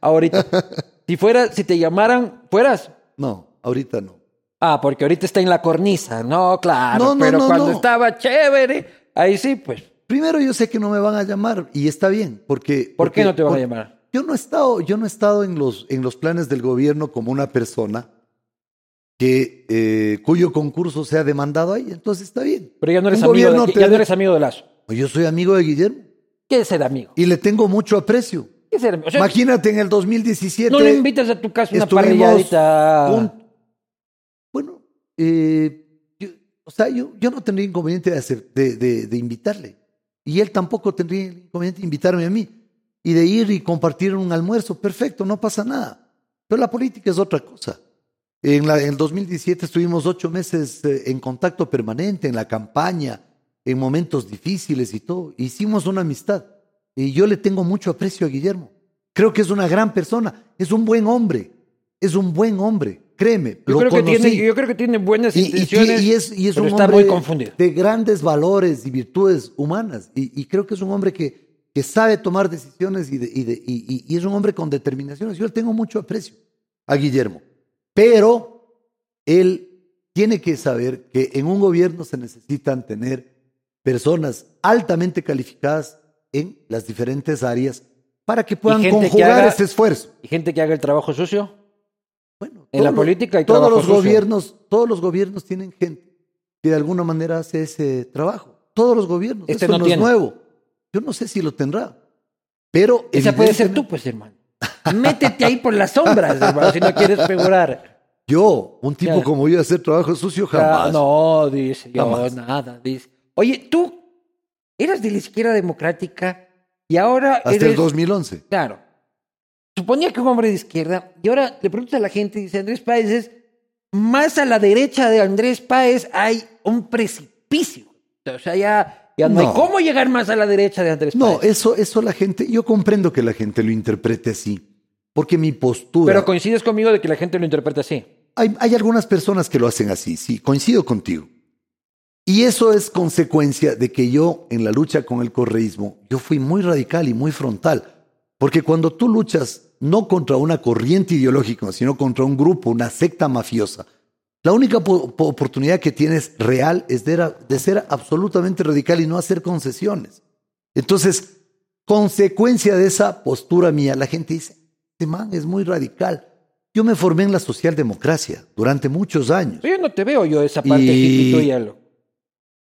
ahorita. Si fuera, si te llamaran, fueras. No, ahorita no. Ah, porque ahorita está en la cornisa. No, claro. No, no, pero no, cuando no. estaba chévere, ahí sí, pues. Primero yo sé que no me van a llamar y está bien, porque... ¿Por qué no te van a llamar? Yo no he estado, yo no he estado en los, en los planes del gobierno como una persona que, eh, cuyo concurso sea demandado ahí, entonces está bien. Pero ya no eres Un amigo, de, te ya no eres amigo de Lazo. Yo soy amigo de Guillermo ¿Qué es ser amigo? y le tengo mucho aprecio. ¿Qué es ser amigo? O sea, Imagínate en el 2017. no le invitas a tu casa una parrilladita. un- bueno, eh, yo- o sea, yo, yo no tendría inconveniente de, hacer- de, de- de invitarle. Y él tampoco tendría inconveniente de invitarme a mí. Y de ir y compartir un almuerzo, perfecto, no pasa nada. Pero la política es otra cosa. En, la, en el 2017 estuvimos ocho meses eh, en contacto permanente, en la campaña, en momentos difíciles y todo. Hicimos una amistad. Y yo le tengo mucho aprecio a Guillermo. Creo que es una gran persona, es un buen hombre, es un buen hombre, créeme. Yo lo creo, que tiene, yo creo que tiene buenas Y- y, intenciones. y es, y es pero un está hombre muy confundido. de grandes valores y virtudes humanas. Y creo que es un hombre que, que sabe tomar decisiones y, de- y de- y- y- es un hombre con determinaciones. Yo le tengo mucho aprecio a Guillermo. Pero él tiene que saber que en un gobierno se necesitan tener personas altamente calificadas en las diferentes áreas para que puedan que conjugar haga- ese esfuerzo. Y gente que haga el trabajo sucio. Bueno, En la los- política hay todos trabajo los sucio. gobiernos, todos los gobiernos tienen gente que de alguna manera hace ese trabajo. Todos los gobiernos. Este Eso no no, tiene. es nuevo. Yo no sé si lo tendrá. Pero Esa puede ser tú, pues, hermano. Métete ahí por las sombras, hermano, si no quieres figurar. Yo, un tipo como yo, hacer trabajo sucio jamás. no, dice yo, Jamás. nada, dice. Oye, tú eras de la izquierda democrática y ahora Hasta eres... el 2011. Claro. Suponía que un hombre de izquierda, y ahora le preguntas a la gente, dice Andrés Páez, es más a la derecha de Andrés Páez hay un precipicio. O sea, ya, ya no, hay cómo llegar más a la derecha de Andrés No, Páez. eso, eso la gente, yo comprendo que la gente lo interprete así. Porque mi postura. Pero coincides conmigo de que la gente lo interpreta así. Hay, hay algunas personas que lo hacen así, sí, coincido contigo. Y eso es consecuencia de que yo, en la lucha con el correísmo, yo fui muy radical y muy frontal. Porque cuando tú luchas no contra una corriente ideológica, sino contra un grupo, una secta mafiosa, la única po- po- oportunidad que tienes real es de, ser absolutamente radical y no hacer concesiones. Entonces, consecuencia de esa postura mía, la gente dice, este man es muy radical. Yo me formé en la socialdemocracia durante muchos años. Pero yo no te veo yo esa parte Y- hippie tuya.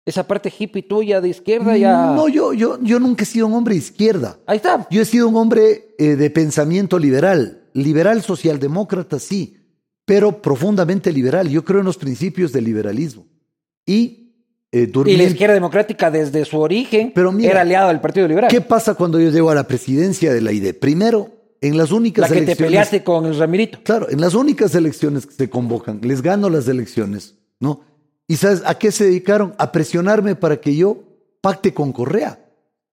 Esa parte hippie tuya de izquierda ya... No, yo, yo, yo nunca he sido un hombre de izquierda. Ahí está. Yo he sido un hombre eh, de pensamiento liberal, liberal socialdemócrata, sí, pero profundamente liberal. Yo creo en los principios del liberalismo. Y, eh, Y la izquierda democrática desde su origen Pero mira, era aliado del Partido Liberal. ¿Qué pasa cuando yo llego a la presidencia de la ID? Primero, en las únicas la que te peleaste con el Ramirito. Claro, en las únicas elecciones que se convocan, les gano las elecciones, ¿no? ¿Y sabes a qué se dedicaron? A presionarme para que yo pacte con Correa.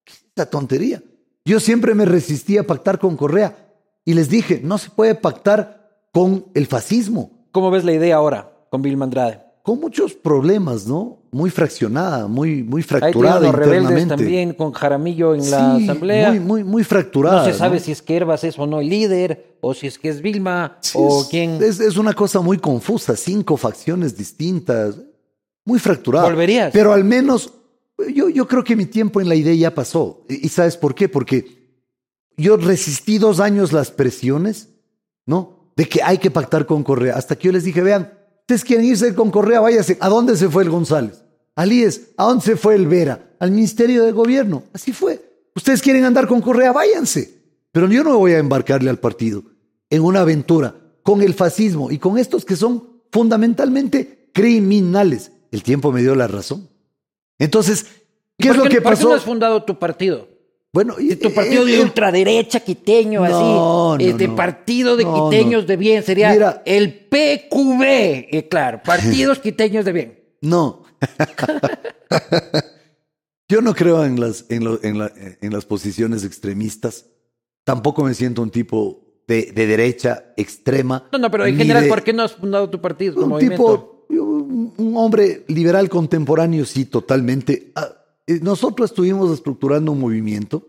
¿Qué es esa tontería? Yo siempre me resistí a pactar con Correa y les dije, no se puede pactar con el fascismo, ¿Cómo ves la idea ahora con Vilma Andrade? con muchos problemas, ¿no? Muy fraccionada, muy, muy fracturada los rebeldes internamente. también con Jaramillo en la asamblea. Muy, muy, muy fracturada. no se sabe ¿no? si es que Herbas es o no el líder, o si es que es Vilma, Sí, o es, quién. Es, es una cosa muy confusa, cinco facciones distintas, muy fracturada. ¿Volverías? Pero al menos, yo, yo creo que mi tiempo en la idea ya pasó. ¿Y y sabes por qué? Porque yo resistí dos años las presiones, ¿no? De que hay que pactar con Correa. Hasta que yo les dije, vean, ustedes quieren irse con Correa, váyase. ¿A dónde se fue el González? Al IES. ¿A dónde se fue el Vera? Al Ministerio de Gobierno. Así fue. Ustedes quieren andar con Correa, váyanse. Pero yo no voy a embarcarle al partido en una aventura con el fascismo y con estos que son fundamentalmente criminales. El tiempo me dio la razón. Entonces, ¿Y ¿qué es lo que ¿Por qué pasó? no has fundado tu partido? Bueno, y- Tu partido eh, de eh, ultraderecha quiteño, No, así. no, este no. partido de quiteños de bien sería Mira. el PQB. eh, claro, partidos quiteños de bien. No. Yo no creo en las, en, lo- en la- en las posiciones extremistas. Tampoco me siento un tipo de, de derecha extrema. No, no, pero en general, de- ¿por qué no has fundado tu partido? Un movimiento? tipo, un hombre liberal contemporáneo, sí, totalmente. Ah, Nosotros estuvimos estructurando un movimiento.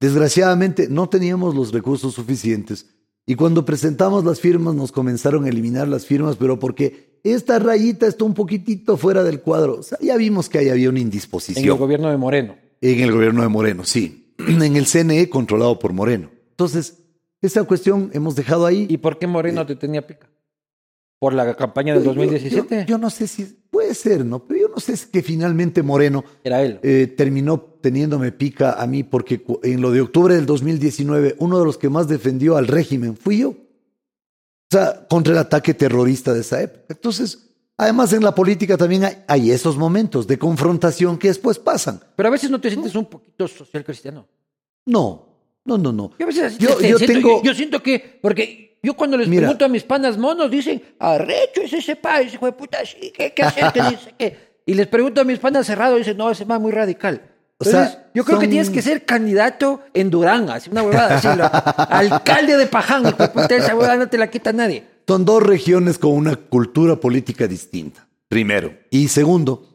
Desgraciadamente no teníamos los recursos suficientes. Y cuando presentamos las firmas nos comenzaron a eliminar las firmas, pero porque esta rayita está un poquitito fuera del cuadro. O sea, ya vimos que ahí había una En indisposición. el gobierno de Moreno. En el gobierno de Moreno, sí. En el CNE controlado por Moreno. Entonces, esa cuestión hemos dejado ahí. ¿Y por qué Moreno te tenía pica? ¿Por la campaña del Yo- 2017? Yo, yo no sé si puede ser, ¿no? Pero yo no sé si que finalmente Moreno Era él. eh, terminó teniéndome pica a mí porque en lo de octubre del 2019 uno de los que más defendió al régimen fui yo. O sea, contra el ataque terrorista de esa época. Entonces, además en la política también hay, hay esos momentos de confrontación que después pasan. Pero a veces no te sientes un poquito social cristiano. No, no, no, no. Yo a veces Yo- te- yo siento, tengo- yo, yo siento que, porque yo cuando les Mira. pregunto a mis panas monos, dicen, arrecho es ese país, hijo de puta, sí, ¿qué, qué hacer? ¿Qué dice? ¿Qué? Y les pregunto a mis panas cerrados, dicen, no, ese man muy radical. O sea, Entonces, yo creo que tienes que ser candidato en Durán, así una huevada, así, lo- alcalde de Paján, hijo de puta, esa huevada no te la quita nadie. Son dos regiones con una cultura política distinta. Primero. Y segundo,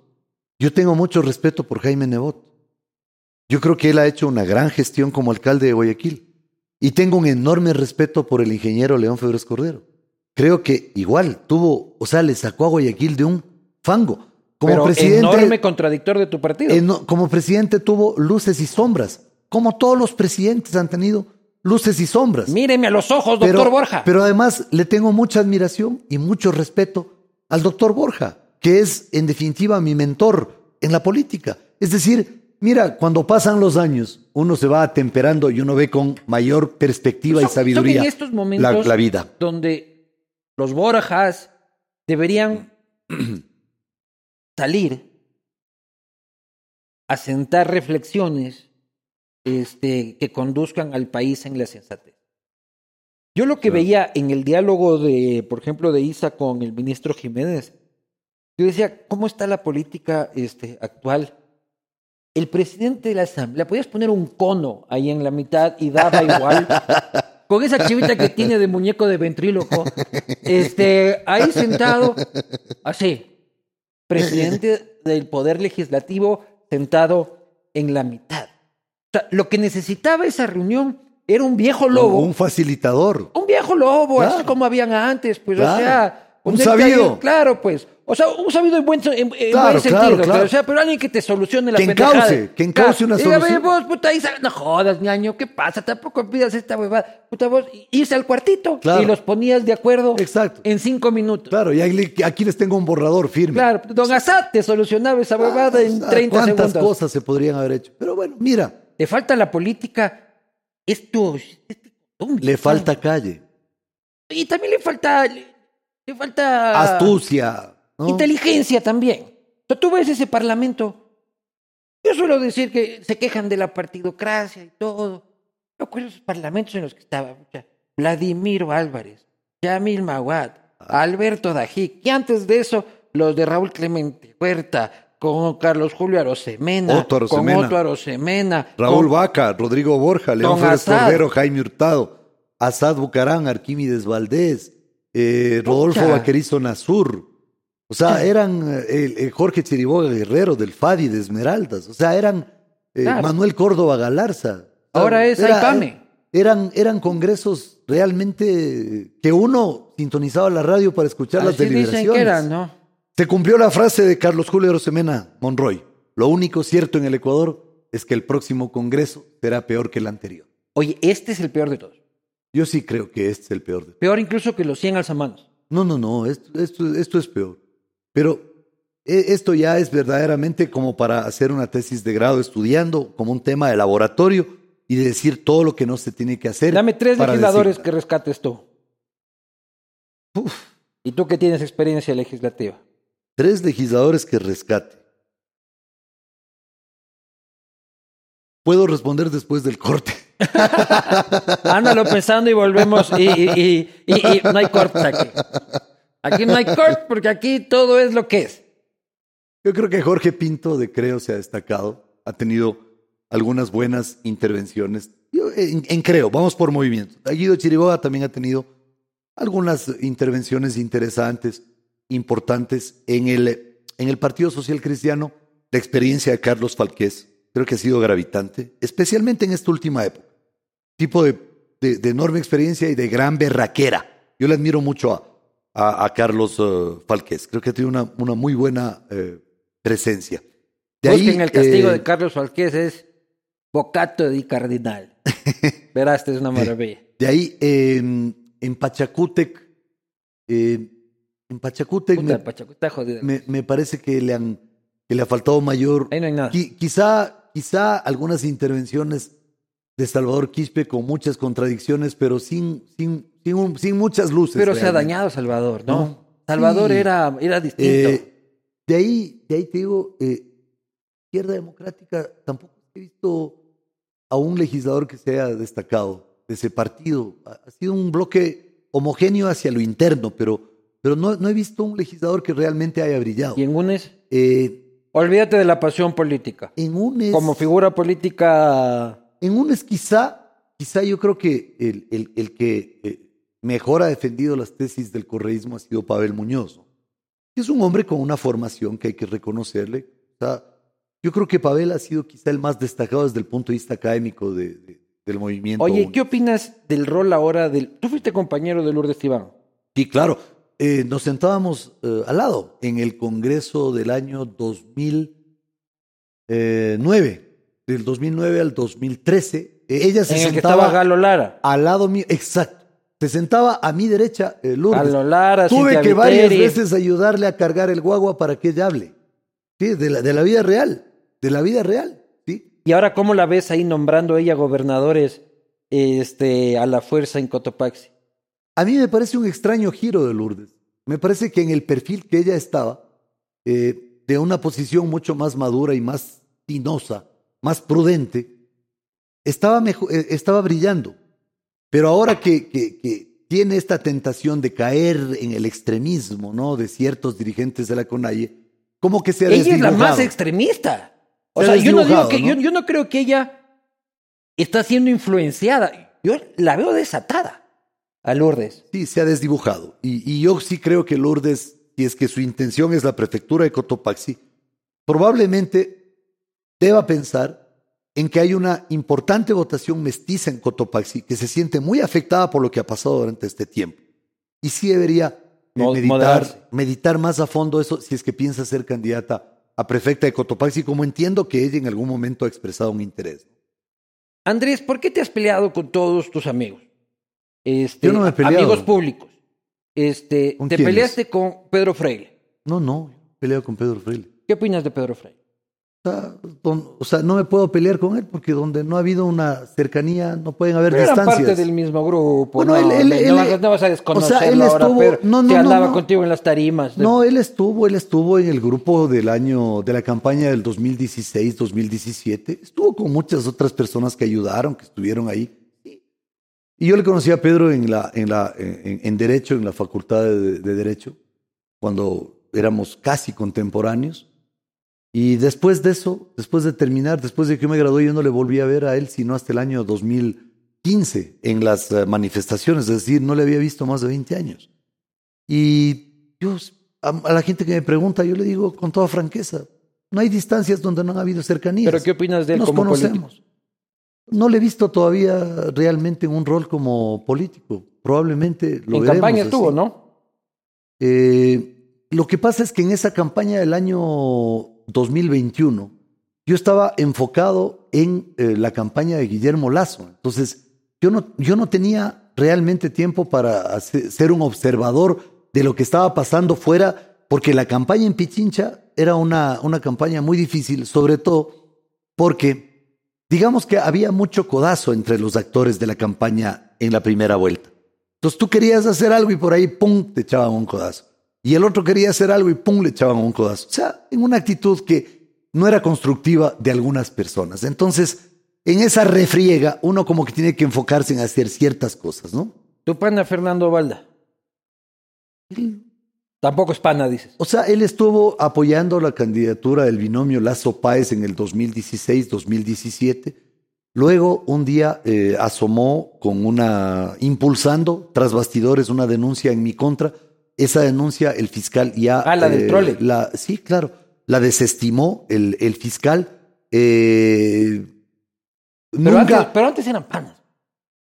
yo tengo mucho respeto por Jaime Nebot. Yo creo que él ha hecho una gran gestión como alcalde de Guayaquil. Y tengo un enorme respeto por el ingeniero León Febres Cordero. Creo que igual tuvo, o sea, le sacó a Guayaquil de un fango. Como Pero presidente, enorme contradictor de tu partido. eno- como presidente tuvo luces y sombras. Como todos los presidentes han tenido luces y sombras. Míreme a los ojos, doctor Borja. Pero además le tengo mucha admiración y mucho respeto al doctor Borja, que es en definitiva mi mentor en la política. Es decir, mira, cuando pasan los años, uno se va atemperando y uno ve con mayor perspectiva y Son- son sabiduría en estos momentos la, la vida. donde los Borjas deberían salir a sentar reflexiones este, que conduzcan al país en la sensatez. Yo lo que veía en el diálogo de, por ejemplo, de Isa con el ministro Jiménez, yo decía, ¿cómo está la política este, actual? El presidente de la Asamblea, podías poner un cono ahí en la mitad y daba igual. con esa chivita que tiene de muñeco de ventríloco, este, ahí sentado, así, presidente del Poder Legislativo sentado en la mitad. O sea, lo que necesitaba esa reunión era un viejo lobo, Un facilitador. un viejo lobo, así como habían antes, pues, o Claro. sea, Un ponerte sabido. ahí, claro, pues. O sea, un sabido en buen, en- en buen Claro, sentido, claro, claro. o sea, pero alguien que te solucione la Que pendejada. encauce, que encauce una solución. "Ve, vos, puta, Isa, no jodas, ñaño, ¿qué pasa? Tampoco pidas esta huevada. Puta, vos, irse al cuartito Claro. y los ponías de acuerdo Exacto. en cinco minutos. Claro, y ahí- aquí les tengo un borrador firme. Claro, don Assad te solucionaba esa huevada en Ah, 30 ¿Cuántas segundos. cosas se podrían haber hecho? Pero bueno, mira, Te falta la política. Esto. le falta calle. Y también le falta. te falta Astucia. ¿No? inteligencia también. O sea, tú ves ese parlamento. Yo suelo decir que se quejan de la partidocracia y todo. Yo acuerdo esos parlamentos en los que estaba Vladimiro Álvarez, Yamil Mawad, Alberto Dajic, y antes de eso, los de Raúl Clemente Huerta, con Carlos Julio Arosemena, Otto Arosemena. con Otto Arosemena, Raúl con- Vaca, Rodrigo Borja, León Férez. Cordero, Jaime Hurtado, Asad Bucarán, Arquímedes Valdés, eh, Rodolfo. Vaquerizo Nazur. O sea, eran eh, el- el Jorge Chiriboga Guerrero del FADI de Esmeraldas. O sea, eran eh, Claro. Manuel Córdoba Galarza. Ahora es era- Aipame. Eran, eran congresos realmente que uno sintonizaba la radio para escuchar las deliberaciones. dicen que eran, ¿no? Se cumplió la frase de Carlos Julio Rosemena Monroy. Lo único cierto en el Ecuador es que el próximo Congreso será peor que el anterior. Oye, este es el peor de todos. Yo sí creo que este es el peor de Peor incluso que los 100 alzamanos. No, no, no, esto, esto, esto es peor. Pero eh, esto ya es verdaderamente como para hacer una tesis de grado estudiando como un tema de laboratorio y de decir todo lo que no se tiene que hacer. Dame tres legisladores decir- que rescates tú. Uf, Y tú que tienes experiencia legislativa. tres legisladores que rescate. Puedo responder después del corte. Ándalo pensando y volvemos. Y, y- y- y- y no hay cortes aquí. Aquí no hay cortes porque aquí todo es lo que es. Yo creo que Jorge Pinto de Creo se ha destacado, ha tenido algunas buenas intervenciones. Yo, en, en Creo, vamos por movimientos. Guido Chiriboga también ha tenido algunas intervenciones interesantes, importantes. En el, en el Partido Social Cristiano, la experiencia de Carlos Falqués creo que ha sido gravitante, especialmente en esta última época. Tipo de, de- de enorme experiencia y de gran berraquera. Yo le admiro mucho a, a- a Carlos eh, Falqués. Creo que tenido una, una muy buena eh, presencia. De Busquen el castigo eh, de Carlos Falqués es bocato di cardinal. Verás, esta es una maravilla. De ahí, en, en Pachacútec, eh, en Pachacútec Puta, me, me- me parece que le, han, que le ha faltado mayor... Ahí no hay nada. Qui- quizá, quizá algunas intervenciones de Salvador Quispe con muchas contradicciones, pero sin, sin, sin, un- sin muchas luces. Pero se ha dañado Salvador, ¿no? No. Salvador Sí. era, era distinto. Eh, de ahí, de ahí te digo, eh, izquierda democrática, tampoco he visto a un legislador que se haya destacado de ese partido. Ha, ha sido un bloque homogéneo hacia lo interno, pero, pero no, no he visto un legislador que realmente haya brillado. y en UNES, Eh, olvídate de la pasión política. en UNES, Como figura política, en UNES quizá, quizá yo creo que el, el- el que eh, mejor ha defendido las tesis del correísmo ha sido Pavel Muñoz. Que es un hombre con una formación que hay que reconocerle. O sea, yo creo que Pavel ha sido quizá el más destacado desde el punto de vista académico de- de- del movimiento. Oye. ¿qué opinas del rol ahora del... Tú fuiste compañero de Lourdes Iván. Sí, claro. Eh, nos sentábamos eh, al lado en el Congreso del año 2009, del 2009 al 2013. Eh, ella se En el que estaba Galo Lara. al lado mío, exacto. Se sentaba a mi derecha, eh, Lourdes. Lara, Tuve que varias veces ayudarle a cargar el guagua para que ella hable. Sí, de la, de la vida real, de la vida real, ¿sí? Y ahora, ¿cómo la ves ahí nombrando ella gobernadores este, a la fuerza en Cotopaxi? A mí me parece un extraño giro de Lourdes. Me parece que en el perfil que ella estaba, eh, de una posición mucho más madura y más tinosa, más prudente, estaba, mejo- eh, estaba brillando. Pero ahora que, que- que tiene esta tentación de caer en el extremismo ¿no? de ciertos dirigentes de la CONAIE, como que se ha Ella es la más extremista. O Se sea, yo no, digo que, ¿no? Yo, yo no creo que ella está siendo influenciada. Yo la veo desatada a Lourdes. Sí, se ha desdibujado. Y, y yo sí creo que Lourdes, si es que su intención es la prefectura de Cotopaxi, probablemente deba pensar en que hay una importante votación mestiza en Cotopaxi que se siente muy afectada por lo que ha pasado durante este tiempo. Y sí debería meditar, meditar más a fondo eso si es que piensa ser candidata a prefecta de Cotopaxi, como entiendo que ella en algún momento ha expresado un interés. Andrés, ¿por qué te has peleado con todos tus amigos? Este, Yo no me he peleado. Amigos públicos. Este, ¿Con te peleaste con Pedro Freire. No, no, he peleado con Pedro Freire. ¿Qué opinas de Pedro Freire? O sea, don- o sea, no me puedo pelear con él porque donde no ha habido una cercanía no pueden haber Pero eran distancias. parte del mismo grupo. Bueno, no, él- él- no, él- vas- no vas a o sea, desconocerlo él ahora, estuvo- pero no, andaba no. contigo en las tarimas. No, él estuvo, él estuvo en el grupo del año, de la campaña del 2016, 2017. Estuvo con muchas otras personas que ayudaron, que estuvieron ahí. Y yo le conocí a Pedro en, la, en, la, en, en Derecho, en la Facultad de, de Derecho, cuando éramos casi contemporáneos. Y después de eso, después de terminar, después de que yo me gradué, yo no le volví a ver a él sino hasta el año 2015 en las eh, manifestaciones, es decir, no le había visto más de 20 años. Y yo, a, la gente que me pregunta, yo le digo con toda franqueza, no hay distancias donde no han habido cercanías. ¿Pero qué opinas de él Nos como conocemos. político? No le he visto todavía realmente en un rol como político. Probablemente lo en veremos campaña estuvo, ¿no? Eh, lo que pasa es que en esa campaña del año 2021 yo estaba enfocado en eh, la campaña de Guillermo Lazo. Entonces yo no, yo no tenía realmente tiempo para ser un observador de lo que estaba pasando fuera, porque la campaña en Pichincha era una, una campaña muy difícil, sobre todo porque digamos que había mucho codazo entre los actores de la campaña en la primera vuelta. Entonces tú querías hacer algo y por ahí, ¡pum!, te echaban un codazo. Y el otro quería hacer algo y ¡pum!, le echaban un codazo. O sea, en una actitud que no era constructiva de algunas personas. Entonces, en esa refriega, uno como que tiene que enfocarse en hacer ciertas cosas, ¿no? Tu pana Fernando Valda. Tampoco es pana, dices. O sea, él estuvo apoyando la candidatura del binomio Lazo Páez en el 2016-2017. Luego, un día eh, asomó con una, impulsando tras bastidores una denuncia en mi contra. Esa denuncia, el fiscal ya. Ah, la del trole. La, sí, claro. La desestimó el, el fiscal. Eh, Pero, nunca. antes, pero antes eran panas.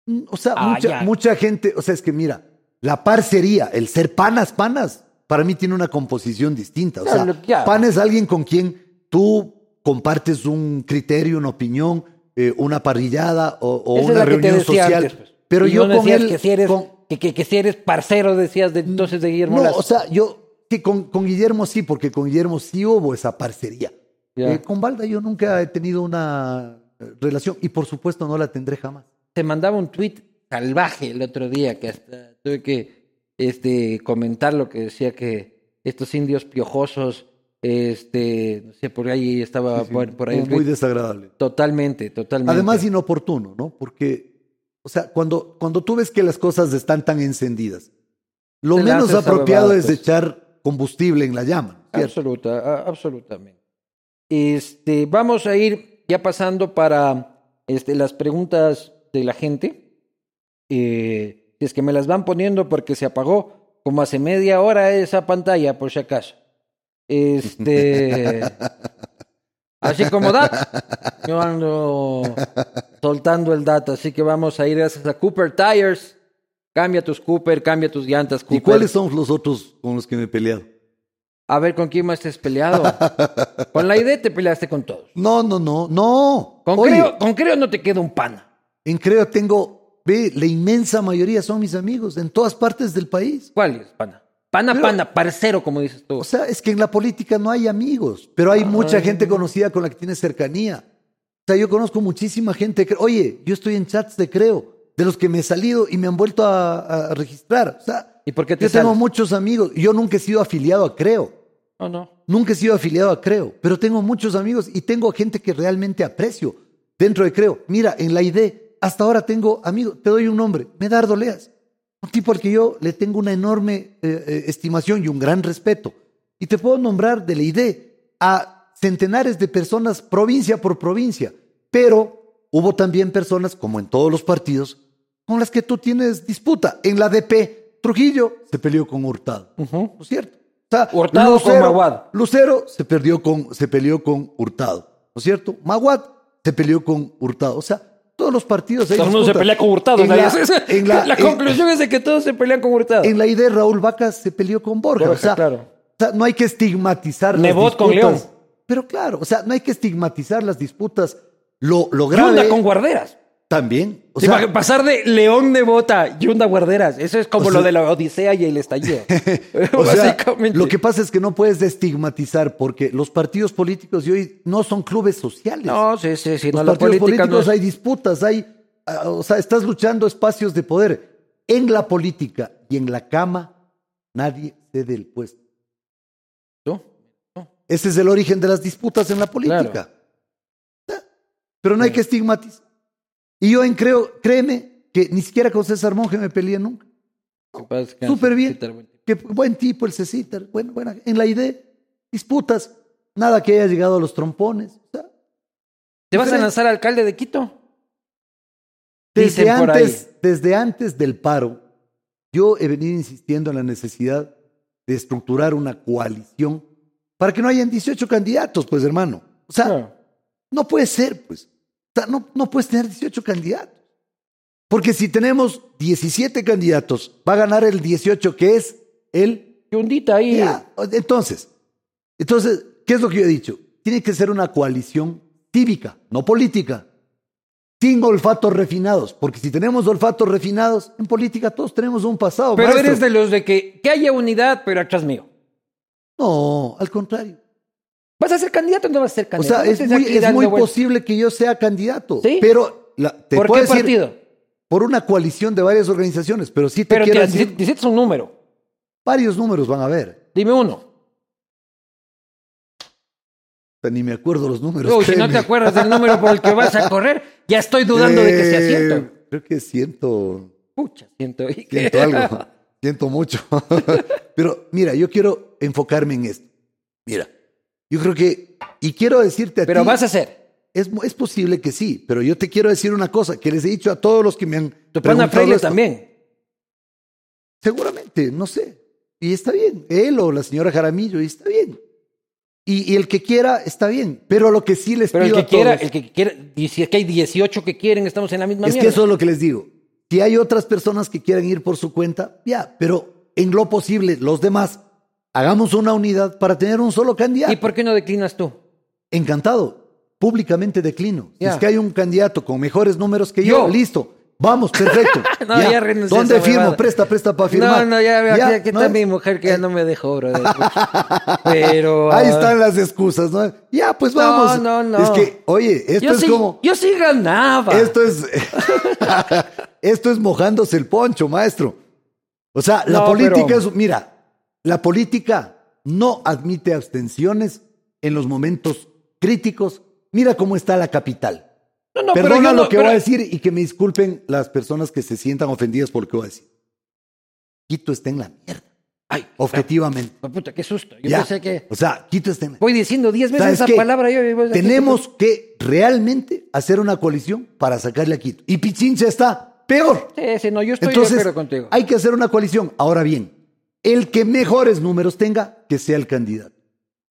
Mm, O sea, Ah, mucha, mucha gente, o sea, es que mira, la parcería, el ser panas, panas, para mí tiene una composición distinta. O sea, ya. pan es alguien con quien tú compartes un criterio, una opinión, eh, una parrillada o, una reunión social. antes, pues. Pero yo con él, que si eres, con- que, que- que si eres parcero, decías de, entonces de Guillermo no, Lazo. o sea, yo sí, con, con Guillermo sí, porque con Guillermo sí hubo esa parcería. Eh, con Valda yo nunca he tenido una eh, relación y por supuesto no la tendré jamás. te mandaba un tweet salvaje el otro día que hasta tuve que este, comentar lo que decía que estos indios piojosos, este, no sé, por ahí estaba por, por ahí. muy tweet. desagradable. Totalmente, totalmente. Además, inoportuno, ¿no? Porque, o sea, cuando, cuando tú ves que las cosas están tan encendidas, lo menos apropiado es pues. echar combustible en la llama, ¿cierto? Absoluta, absolutamente. Este, vamos a ir ya pasando para este, las preguntas de la gente. Eh, es que me las van poniendo porque se apagó como hace media hora esa pantalla, por si acaso. Este. Así como dato. Yo ando soltando el dato, así que vamos a ir gracias a Cooper Tires. Cambia tus Cooper, cambia tus llantas Cooper. ¿Y cuáles son los otros con los que me he peleado? A ver con quién más te has peleado. con la idea te peleaste con todos. No, no, no, no. Con, Oye, creo, con Creo no te queda un pana. en Creo tengo, ve, la inmensa mayoría son mis amigos en todas partes del país. ¿Cuál es pana? Pana, Pero- pana, parcero, como dices tú. O sea, es que en la política no hay amigos, pero hay mucha gente conocida con la que tienes cercanía. O sea, yo conozco muchísima gente. que- Oye, yo estoy en chats de Creo, de los que me he salido y me han vuelto a, a registrar. O sea, ¿Y por qué te yo tengo muchos amigos. Yo nunca he sido afiliado a Creo. No, no. Nunca he sido afiliado a Creo, pero tengo muchos amigos y tengo gente que realmente aprecio dentro de Creo. Mira, en la ID, hasta ahora tengo amigos, te doy un nombre, Medardo Leas, un tipo al que yo le tengo una enorme eh, eh, estimación y un gran respeto. Y te puedo nombrar de la ID a centenares de personas provincia por provincia, pero hubo también personas, como en todos los partidos, con las que tú tienes disputa. En la DP, Trujillo se peleó con Hurtado. ¿No es cierto? O sea, Hurtado con Maguad. Lucero se, perdió con, se peleó con Hurtado, ¿no es cierto? Maguad se peleó con Hurtado. O sea, todos los partidos... Todo el mundo se pelea con Hurtado. La, Esa- en la- la en- conclusión es de que todos se pelean con Hurtado. en la idea, Raúl Vaca se peleó con Borja. Borja, o, sea, claro. o sea, no hay que estigmatizar las Nebot con disputas. León. Pero claro, o sea, no hay que estigmatizar las disputas. Lo, lo grave... Yunda con guarderas. También. O Sí, sea, pa- pasar de León de Bota, Yunda Guarderas, eso es como lo sea- de la Odisea y el estallido. O sea, lo que pasa es que no puedes estigmatizar porque los partidos políticos de hoy no son clubes sociales. No, sí, sí, sí. los No, partidos no políticos es- hay disputas, hay, ah, o sea, estás luchando espacios de poder. En la política y en la cama nadie cede el puesto. ¿No? Ese es el origen de las disputas en la política. Pero no hay que estigmatizar. Y yo en creo, créeme que ni siquiera con César Monge me peleé nunca. Súper bien. Que buen tipo el Cecitar, bueno, buena, en la idea, disputas, nada que haya llegado a los trompones. o sea, ¿Te vas a lanzar alcalde de Quito? desde, Dicen antes, desde antes del paro, yo he venido insistiendo en la necesidad de estructurar una coalición para que no hayan 18 candidatos, pues hermano. O sea, Claro. no puede ser, pues. Sea, no, no puedes tener 18 candidatos. Porque si tenemos 17 candidatos, va a ganar el 18, que es el Yundita ahí. Ya, Entonces, entonces, ¿qué es lo que yo he dicho? Tiene que ser una coalición cívica, no política, sin olfatos refinados, porque si tenemos olfatos refinados, en política todos tenemos un pasado. Pero maestro. eres de los de que, que haya unidad, pero atrás mío. No, al contrario. ¿Vas a ser candidato o no vas a ser O candidato? sea, No es muy, es posible que yo sea candidato, ¿Sí? pero la- te ¿Por puedo qué decir, partido? por una coalición de varias organizaciones, pero sí te Pero quiero que decir, 17 es un número. varios números van a ver. Dime uno. O sea, ni me acuerdo los números. Uy, si no te acuerdas del número por el que vas a correr, ya estoy dudando de que sea Eh, cierto. Creo que siento, Pucha, siento. y siento algo, siento mucho. Pero mira, yo quiero enfocarme en esto. Mira, yo creo que, y quiero decirte a Pero ti, vas a ser. es, es posible que sí, pero yo te quiero decir una cosa que les he dicho a todos los que me han Tu preguntado Freire esto. también. Seguramente, no sé. Y está bien, él o la señora Jaramillo, y está bien. Y, y el que quiera, está bien. Pero lo que sí les Pero el pido que a quiera, todos- el que quiera, y si es que hay 18 que quieren, estamos en la misma Es que eso es lo que les digo. Si hay otras personas que quieran ir por su cuenta, ya, pero en lo posible, los demás, hagamos una unidad para tener un solo candidato. ¿Y por qué no declinas tú? Encantado, públicamente declino. Ya. es que hay un candidato con mejores números que yo, Yo. listo. Vamos, perfecto. No, ya renuncié a ¿Dónde firmo? Presta, presta para firmar. No, no, ya, ya, Ya, aquí ¿no está es? mi mujer que ya no me dejó, bro. Pero. Ahí ah, están las excusas, ¿no? Ya, pues No, vamos. no, no. Es que, oye, esto Yo es sí, como. yo sí ganaba. Esto es. esto es mojándose el poncho, maestro. O sea, la No, política pero- es. Mira, la política no admite abstenciones en los momentos críticos. Mira cómo está la capital. No, no, pero Perdona yo lo que pero- voy a decir y que me disculpen las personas que se sientan ofendidas por lo que voy a decir. Quito está en la mierda, Ay, objetivamente. ah, puta, qué susto. Yo Ya. pensé que. O sea, Quito está en la Voy diciendo 10 veces ¿Sabes esa qué? palabra. Yo, yo- Tenemos que realmente hacer una coalición para sacarle a Quito. Y Pichincha está peor. Sí, sí, no, yo estoy de Entonces, acuerdo contigo. hay que hacer una coalición. Ahora bien, el que mejores números tenga, que sea el candidato.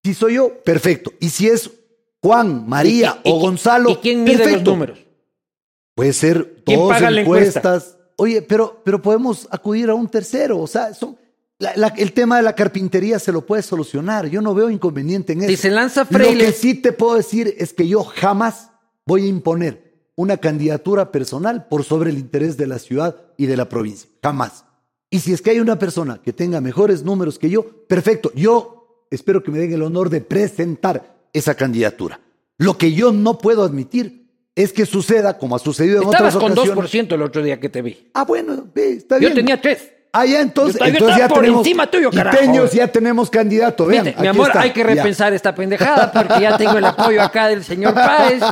Si soy yo, perfecto. Y si es Juan, María ¿Y qui- y o Gonzalo, ¿Y quién mide perfecto. los números? Puede ser ¿Quién dos paga la encuesta? encuestas. Oye, pero, pero podemos acudir a un tercero. O sea, son, la- la- el tema de la carpintería se lo puede solucionar. Yo no veo inconveniente en eso. Si se lanza Lo Freire. que sí te puedo decir es que yo jamás voy a imponer una candidatura personal por sobre el interés de la ciudad y de la provincia. Jamás. Y si es que hay una persona que tenga mejores números que yo, perfecto. Yo espero que me den el honor de presentar esa candidatura. Lo que yo no puedo admitir es que suceda como ha sucedido en Estabas otras con ocasiones. 2% el otro día que te vi. Ah, bueno, está Yo bien. tenía 3. Ah, ya, entonces, Yo yo entonces ya por tenemos. encima tuyo, carajo. Quiteños, ya tenemos candidato. Vean, mi amor, está. hay que Ya. repensar esta pendejada porque ya tengo el apoyo acá del señor Páez.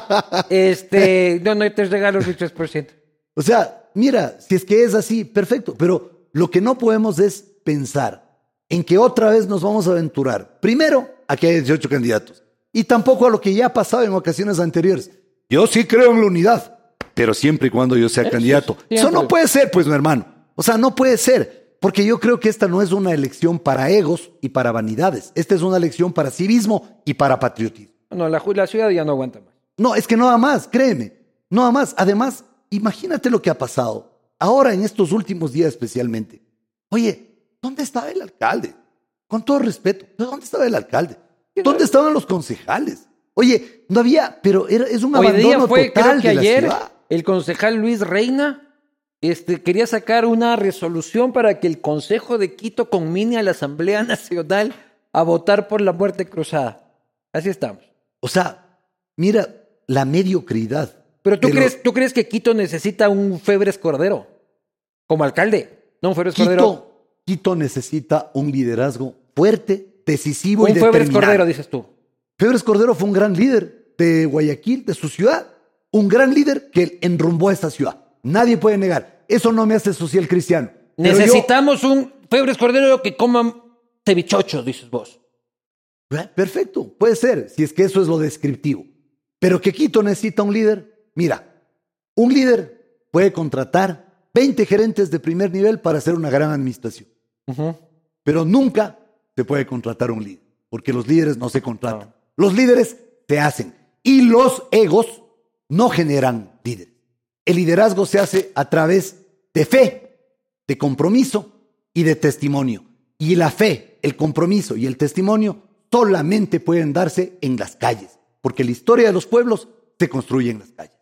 Este, no, no te regalo mi 3%. O sea, mira, si es que es así, perfecto. Pero lo que no podemos es pensar en que otra vez nos vamos a aventurar. Primero, a que hay 18 candidatos. Y tampoco a lo que ya ha pasado en ocasiones anteriores. Yo sí creo en la unidad, pero siempre y cuando yo sea candidato. Eso no puede ser, pues, mi hermano. O sea, no puede ser. Porque yo creo que esta no es una elección para egos y para vanidades. Esta es una elección para civismo y para patriotismo. No, la, la ciudad ya no aguanta más. No, es que no da más, créeme. No da más. Además, imagínate lo que ha pasado. Ahora, en estos últimos días especialmente. Oye, ¿dónde estaba el alcalde? Con todo respeto, ¿pero ¿dónde estaba el alcalde? ¿Dónde estaban los concejales? Oye, no había, pero era, es un Hoy abandono día fue, total creo que de ayer, el concejal Luis Reina este, quería sacar una resolución para que el Consejo de Quito conmine a la Asamblea Nacional a votar por la muerte cruzada. Así estamos. O sea, mira la mediocridad. Pero tú crees, tú crees que Quito necesita un Febres Cordero como alcalde, no un Febres Cordero. Quito, Quito necesita un liderazgo fuerte, decisivo Un y Febres determinado. Cordero, dices tú. Febres Cordero fue un gran líder de Guayaquil, de su ciudad. Un gran líder que enrumbó a esta ciudad. Nadie puede negar. Eso no me hace social cristiano. Yo- Necesitamos un Febres Cordero que coman cevichochos, dices vos. Perfecto, puede ser, si es que eso es lo descriptivo. Pero que Quito necesita un líder. Mira, un líder puede contratar 20 gerentes de primer nivel para hacer una gran administración. Pero nunca se puede contratar un líder, porque los líderes no se contratan. Los líderes se hacen. Y los egos no generan líderes. El liderazgo se hace a través de fe, de compromiso y de testimonio. Y la fe, el compromiso y el testimonio solamente pueden darse en las calles, porque la historia de los pueblos se construye en las calles.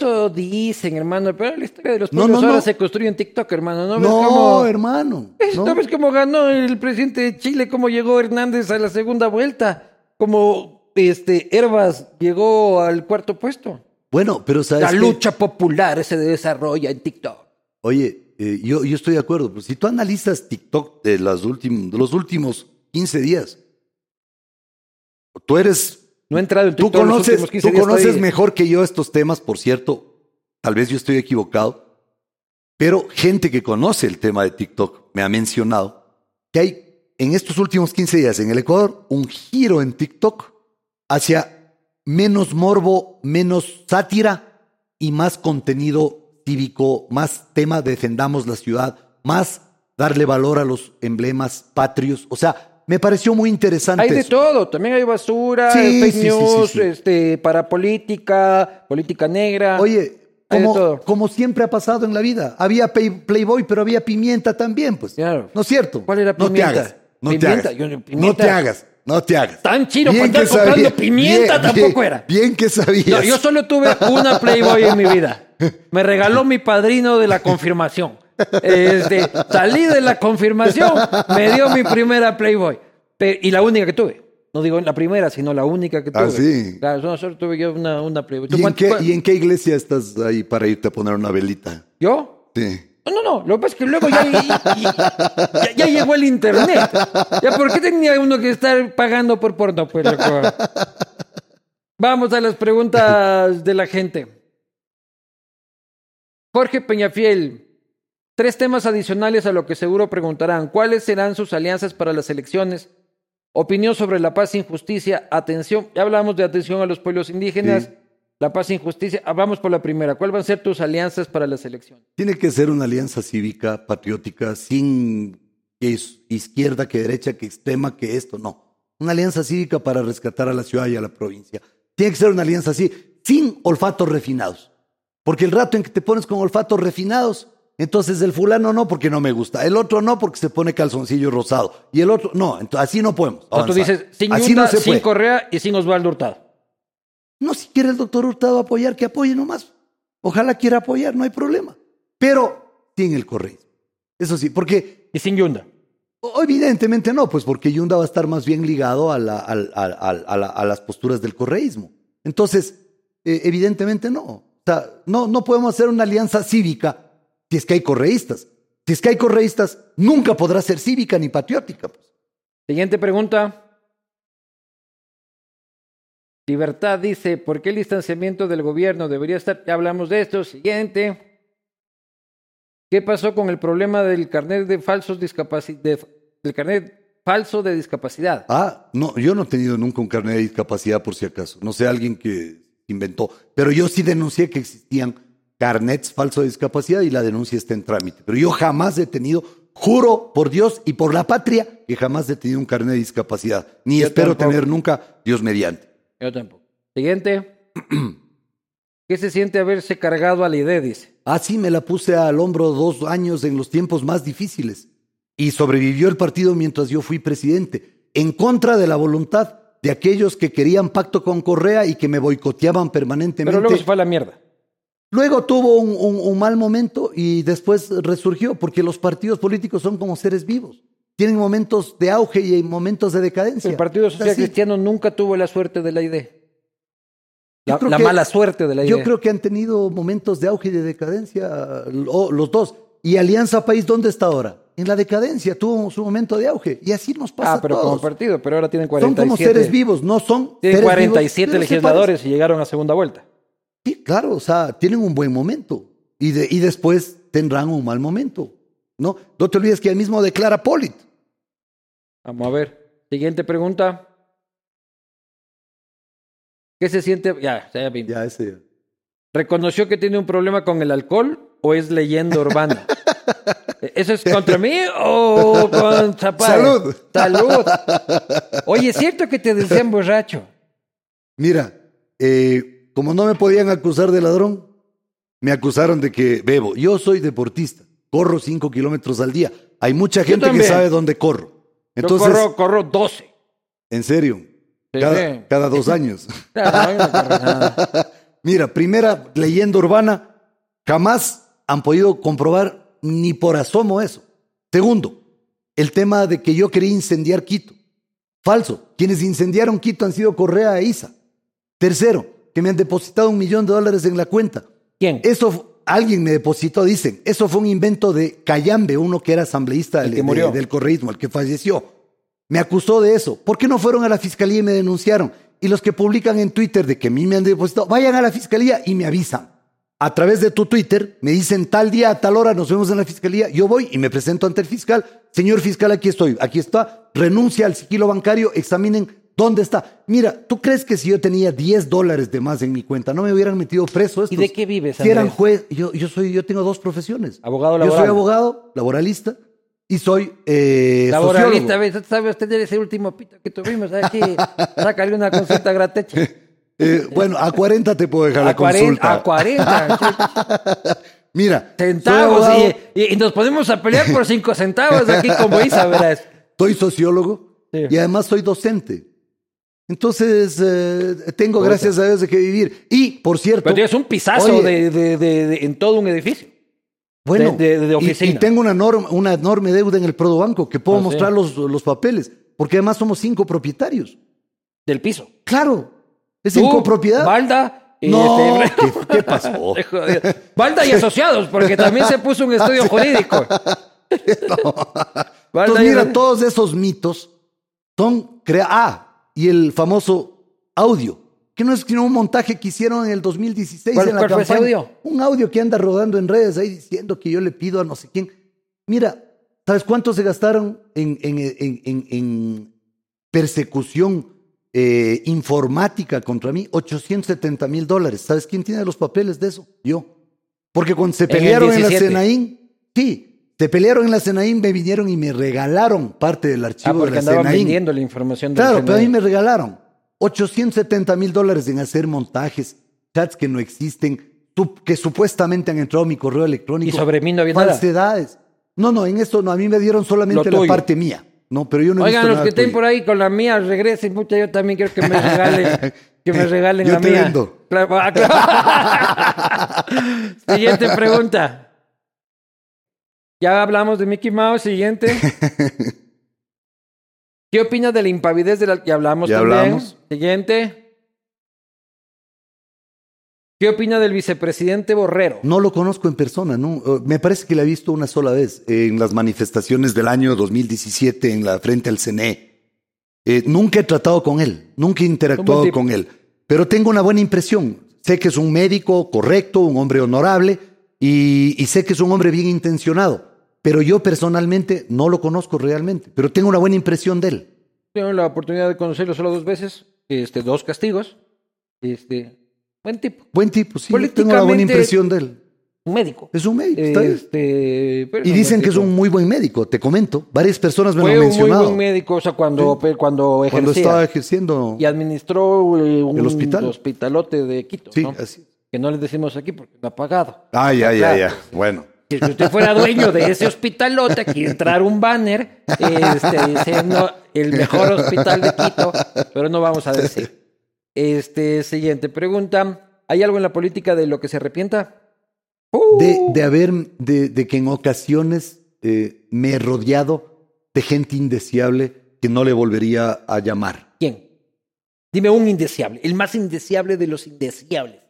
Eso dicen, hermano, pero la historia de los pueblos no, ahora no. se construye en TikTok, hermano. ¿No ves cómo, hermano. no. ¿no ves cómo ganó el presidente de Chile? ¿Cómo llegó Hernández a la segunda vuelta? Como este Herbas llegó al cuarto puesto. Bueno, pero sabes La lucha popular se desarrolla en TikTok. Oye, eh, yo, yo estoy de acuerdo, pero si tú analizas TikTok de, las últim- de los últimos 15 días, tú eres, No he entrado en tú los conoces, últimos 15 tú conoces estoy- mejor que yo estos temas, por cierto, tal vez yo estoy equivocado, pero gente que conoce el tema de TikTok me ha mencionado que hay en estos últimos 15 días en el Ecuador un giro en TikTok hacia menos morbo, menos sátira y más contenido cívico, más tema defendamos la ciudad, más darle valor a los emblemas patrios. O sea, me pareció muy interesante. Hay de eso. todo, también hay basura, Sí, fake sí, news, sí, este, para política, política negra. Oye, como, siempre ha pasado en la vida, había Playboy, pero había pimienta también, pues. Claro. ¿No es cierto? ¿Cuál era No te pimienta? hagas. No te Pimienta, hagas. yo no- No pimienta. te hagas. No te hagas. Tan chino para estar comprando sabía- pimienta bien, tampoco bien, era. Bien que sabías. No, yo solo tuve una Playboy en mi vida. Me regaló mi padrino de la confirmación. Este, salí de la confirmación, me dio mi primera Playboy. Y la única que tuve. No digo la primera, sino la única que tuve. Ah, sí. Claro, no, solo tuve yo una, una Playboy. ¿Tú ¿Y en, qué, ¿Y en qué iglesia estás ahí para irte a poner una velita? ¿Yo? Sí. No, no, no. Lo que pasa es que luego ya, ya, ya- ya llegó el internet. ¿Ya por qué tenía uno que estar pagando por porno? Pues, loco? Vamos a las preguntas de la gente. Jorge Peñafiel. Tres temas adicionales a lo que seguro preguntarán. ¿Cuáles serán sus alianzas para las elecciones? Opinión sobre la paz e injusticia. Atención. Ya hablamos de atención a los pueblos indígenas. Sí. La paz e injusticia. Ah, Vamos por la primera. ¿Cuáles van a ser tus alianzas para las elecciones? Tiene que ser una alianza cívica, patriótica, sin que es izquierda, que derecha, que extrema, que esto, no. Una alianza cívica para rescatar a la ciudad y a la provincia. Tiene que ser una alianza así, sin olfatos refinados. Porque el rato en que te pones con olfatos refinados, entonces el fulano no porque no me gusta, el otro no porque se pone calzoncillo rosado, y el otro no, entonces así no podemos. O sea, tú avanzar. dices, sin así Yunda, no se sin. Correa y sin Osvaldo Hurtado. No, si quiere el doctor Hurtado apoyar, que apoye nomás. Ojalá quiera apoyar, no hay problema. Pero sin el correísmo. Eso sí, porque Y sin Yunda. evidentemente no, pues porque Yunda va a estar más bien ligado a, la- al- al- al- a la- a las posturas del correísmo. Entonces, eh, evidentemente no. O sea, no, no podemos hacer una alianza cívica si es que hay correístas. Si es que hay correístas, nunca podrá ser cívica ni patriótica. pues. Siguiente pregunta. Libertad dice, ¿por qué el distanciamiento del gobierno debería estar? Ya hablamos de esto. Siguiente. ¿Qué pasó con el problema del carnet de falsos discapacidad? del carnet falso de discapacidad. Ah, no, yo no he tenido nunca un carnet de discapacidad por si acaso. No sé, alguien que inventó. Pero yo sí denuncié que existían carnets falsos de discapacidad y la denuncia está en trámite. Pero yo jamás he tenido, juro por Dios y por la patria, que jamás he tenido un carnet de discapacidad. Ni Yo espero tampoco. tener nunca, Dios mediante. Yo tampoco. Siguiente. ¿Qué se siente haberse cargado a la idea? Dice. Así me la puse al hombro dos años en los tiempos más difíciles. Y sobrevivió el partido mientras yo fui presidente, en contra de la voluntad de aquellos que querían pacto con Correa y que me boicoteaban permanentemente. Pero luego se fue a la mierda. Luego tuvo un, un- un mal momento y después resurgió, porque los partidos políticos son como seres vivos. Tienen momentos de auge y momentos de decadencia. El Partido Social. Cristiano nunca tuvo la suerte de la ID. Yo La, creo la que- mala suerte de la ID. Yo creo que han tenido momentos de auge y de decadencia, lo- los dos. ¿Y Alianza País dónde está ahora? En la decadencia, tuvo su momento de auge. Y así nos pasa ah, pero a todos. como partido, pero ahora tienen Son 47. como seres vivos, no son Tienen seres 47 vivos, legisladores y llegaron a segunda vuelta. Sí, claro, o sea, tienen un buen momento. Y, de- y después tendrán un mal momento. ¿no? no te olvides que él mismo declara Polit. Vamos a ver. Siguiente pregunta. ¿Qué se siente? Ya, ya vimos. Ya, ese. ¿Reconoció que tiene un problema con el alcohol o es leyenda urbana? ¿Eso es contra mí o con Zapata? Salud. Salud. Oye, ¿es cierto que te decían borracho? Mira, eh, como no me podían acusar de ladrón, me acusaron de que bebo. Yo soy deportista, corro cinco kilómetros al día. Hay mucha gente que sabe dónde corro. Entonces, Yo corro, corro 12. en serio, Sí. cada, cada dos años. Claro, no, yo no corro nada. Mira, primera leyenda urbana, jamás han podido comprobar ni por asomo eso. Segundo, el tema de que yo quería incendiar Quito. Falso. Quienes incendiaron Quito han sido Correa e Isa. Tercero, que me han depositado un millón de dólares en la cuenta. ¿Quién? Eso alguien me depositó, dicen. Eso fue un invento de Cayambe, uno que era asambleísta El del- que murió. de- del correísmo, el que falleció. Me acusó de eso. ¿Por qué no fueron a la fiscalía y me denunciaron? Y los que publican en Twitter de que a mí me han depositado, vayan a la fiscalía y me avisan. A través de tu Twitter me dicen tal día, a tal hora, nos vemos en la fiscalía. Yo voy y me presento ante el fiscal. Señor fiscal, aquí estoy. Aquí está. Renuncia al sigilo bancario. Examinen dónde está. Mira, ¿tú crees que si yo tenía 10 dólares de más en mi cuenta, no me hubieran metido preso estos? ¿Y de qué vives, Si eran Andrés? juez, yo, yo soy, yo tengo dos profesiones. Abogado Yo soy laboral. abogado, laboralista, y soy eh, Laboralista, sociólogo. ¿sabes tener ese último pito que tuvimos aquí? Sácale una consulta gratecha. Eh, bueno, a 40 te puedo dejar A la 40, consulta. a 40. Mira, centavos y, y- y nos podemos a pelear por cinco centavos aquí como Isa, verás. soy sociólogo Sí. y además soy docente. Entonces, eh, tengo, Puta. gracias a Dios, de qué vivir. Y, por cierto... Pero tienes un pisazo Oye, de, de- de- de- en todo un edificio. Bueno, de- y- oficina. Y, tengo una, norma, una enorme deuda en el Prodobanco que puedo Ah, sí. mostrar los, los papeles, porque además somos cinco propietarios. Del piso. Claro, es Tú, en copropiedad. Balda. y No, este- ¿qué, qué pasó? Balda y asociados, porque también se puso un estudio jurídico. Entonces, mira, todos esos mitos son crea Ah, y el famoso audio, que no es sino un montaje que hicieron en el 2016 ¿Cuál- en la campaña. audio? Un audio que anda rodando en redes ahí diciendo que yo le pido a no sé quién. Mira, ¿sabes cuánto se gastaron en, en- en- en- persecución eh, informática contra mí? 870 mil dólares. ¿Sabes quién tiene los papeles de eso? Yo. Porque cuando se pelearon en, la 17. Senaín, sí, se pelearon en la Senaín, me vinieron y me regalaron parte del Ah, archivo de porque la andaban Senaín. vendiendo la información del Claro, pero a mí me regalaron 870 mil dólares en hacer montajes, chats que no existen, que supuestamente han entrado a mi correo electrónico. Y sobre mí no había nada. Falsedades. No, no, en esto no, a mí me dieron solamente la parte mía. No, pero yo no he Oigan, visto los nada que estén por ahí con la mía, regresen, pucha, yo también quiero que me regalen, que me regalen Yo la te mía. vendo. Ah. Siguiente pregunta. Ya hablamos de Mickey Mouse, siguiente. ¿Qué opinas de la impavidez de la que hablamos Ya también? hablamos. Siguiente. ¿Qué opina del vicepresidente Borrero? No lo conozco en persona, no. Eh, Me parece que la he visto una sola vez en las manifestaciones del año 2017 en la frente al CNE. Eh, nunca he tratado con él, nunca he interactuado con él, pero tengo una buena impresión. Sé que es un médico correcto, un hombre honorable y, y sé que es un hombre bien intencionado, pero yo personalmente no lo conozco realmente, pero tengo una buena impresión de él. Tengo la oportunidad de conocerlo solo dos veces, este, dos castigos. Este, buen tipo, Buen tipo, sí, tengo una buena impresión de él. un médico. Es un médico, está. Este, pero Y dicen que es un muy buen médico, te comento. Varias personas me Fue lo han un muy mencionado. buen médico, o sea, cuando, pe- cuando ejercía. Cuando estaba ejerciendo. Y administró eh, un El hospital. hospitalote de Quito, Sí, ¿no? así. Que no le decimos aquí porque ha pagado. Ah, ya, ya, ya. Bueno. Que si usted fuera dueño de ese hospitalote, aquí entrar un banner este, diciendo el mejor hospital de Quito, pero no vamos a decir. Este, siguiente pregunta. ¿Hay algo en la política de lo que se arrepienta? de, Uh. de haber, de, de que en ocasiones eh, me he rodeado de gente indeseable que no le volvería a llamar. ¿Quién? Dime un indeseable, el más indeseable de los indeseables.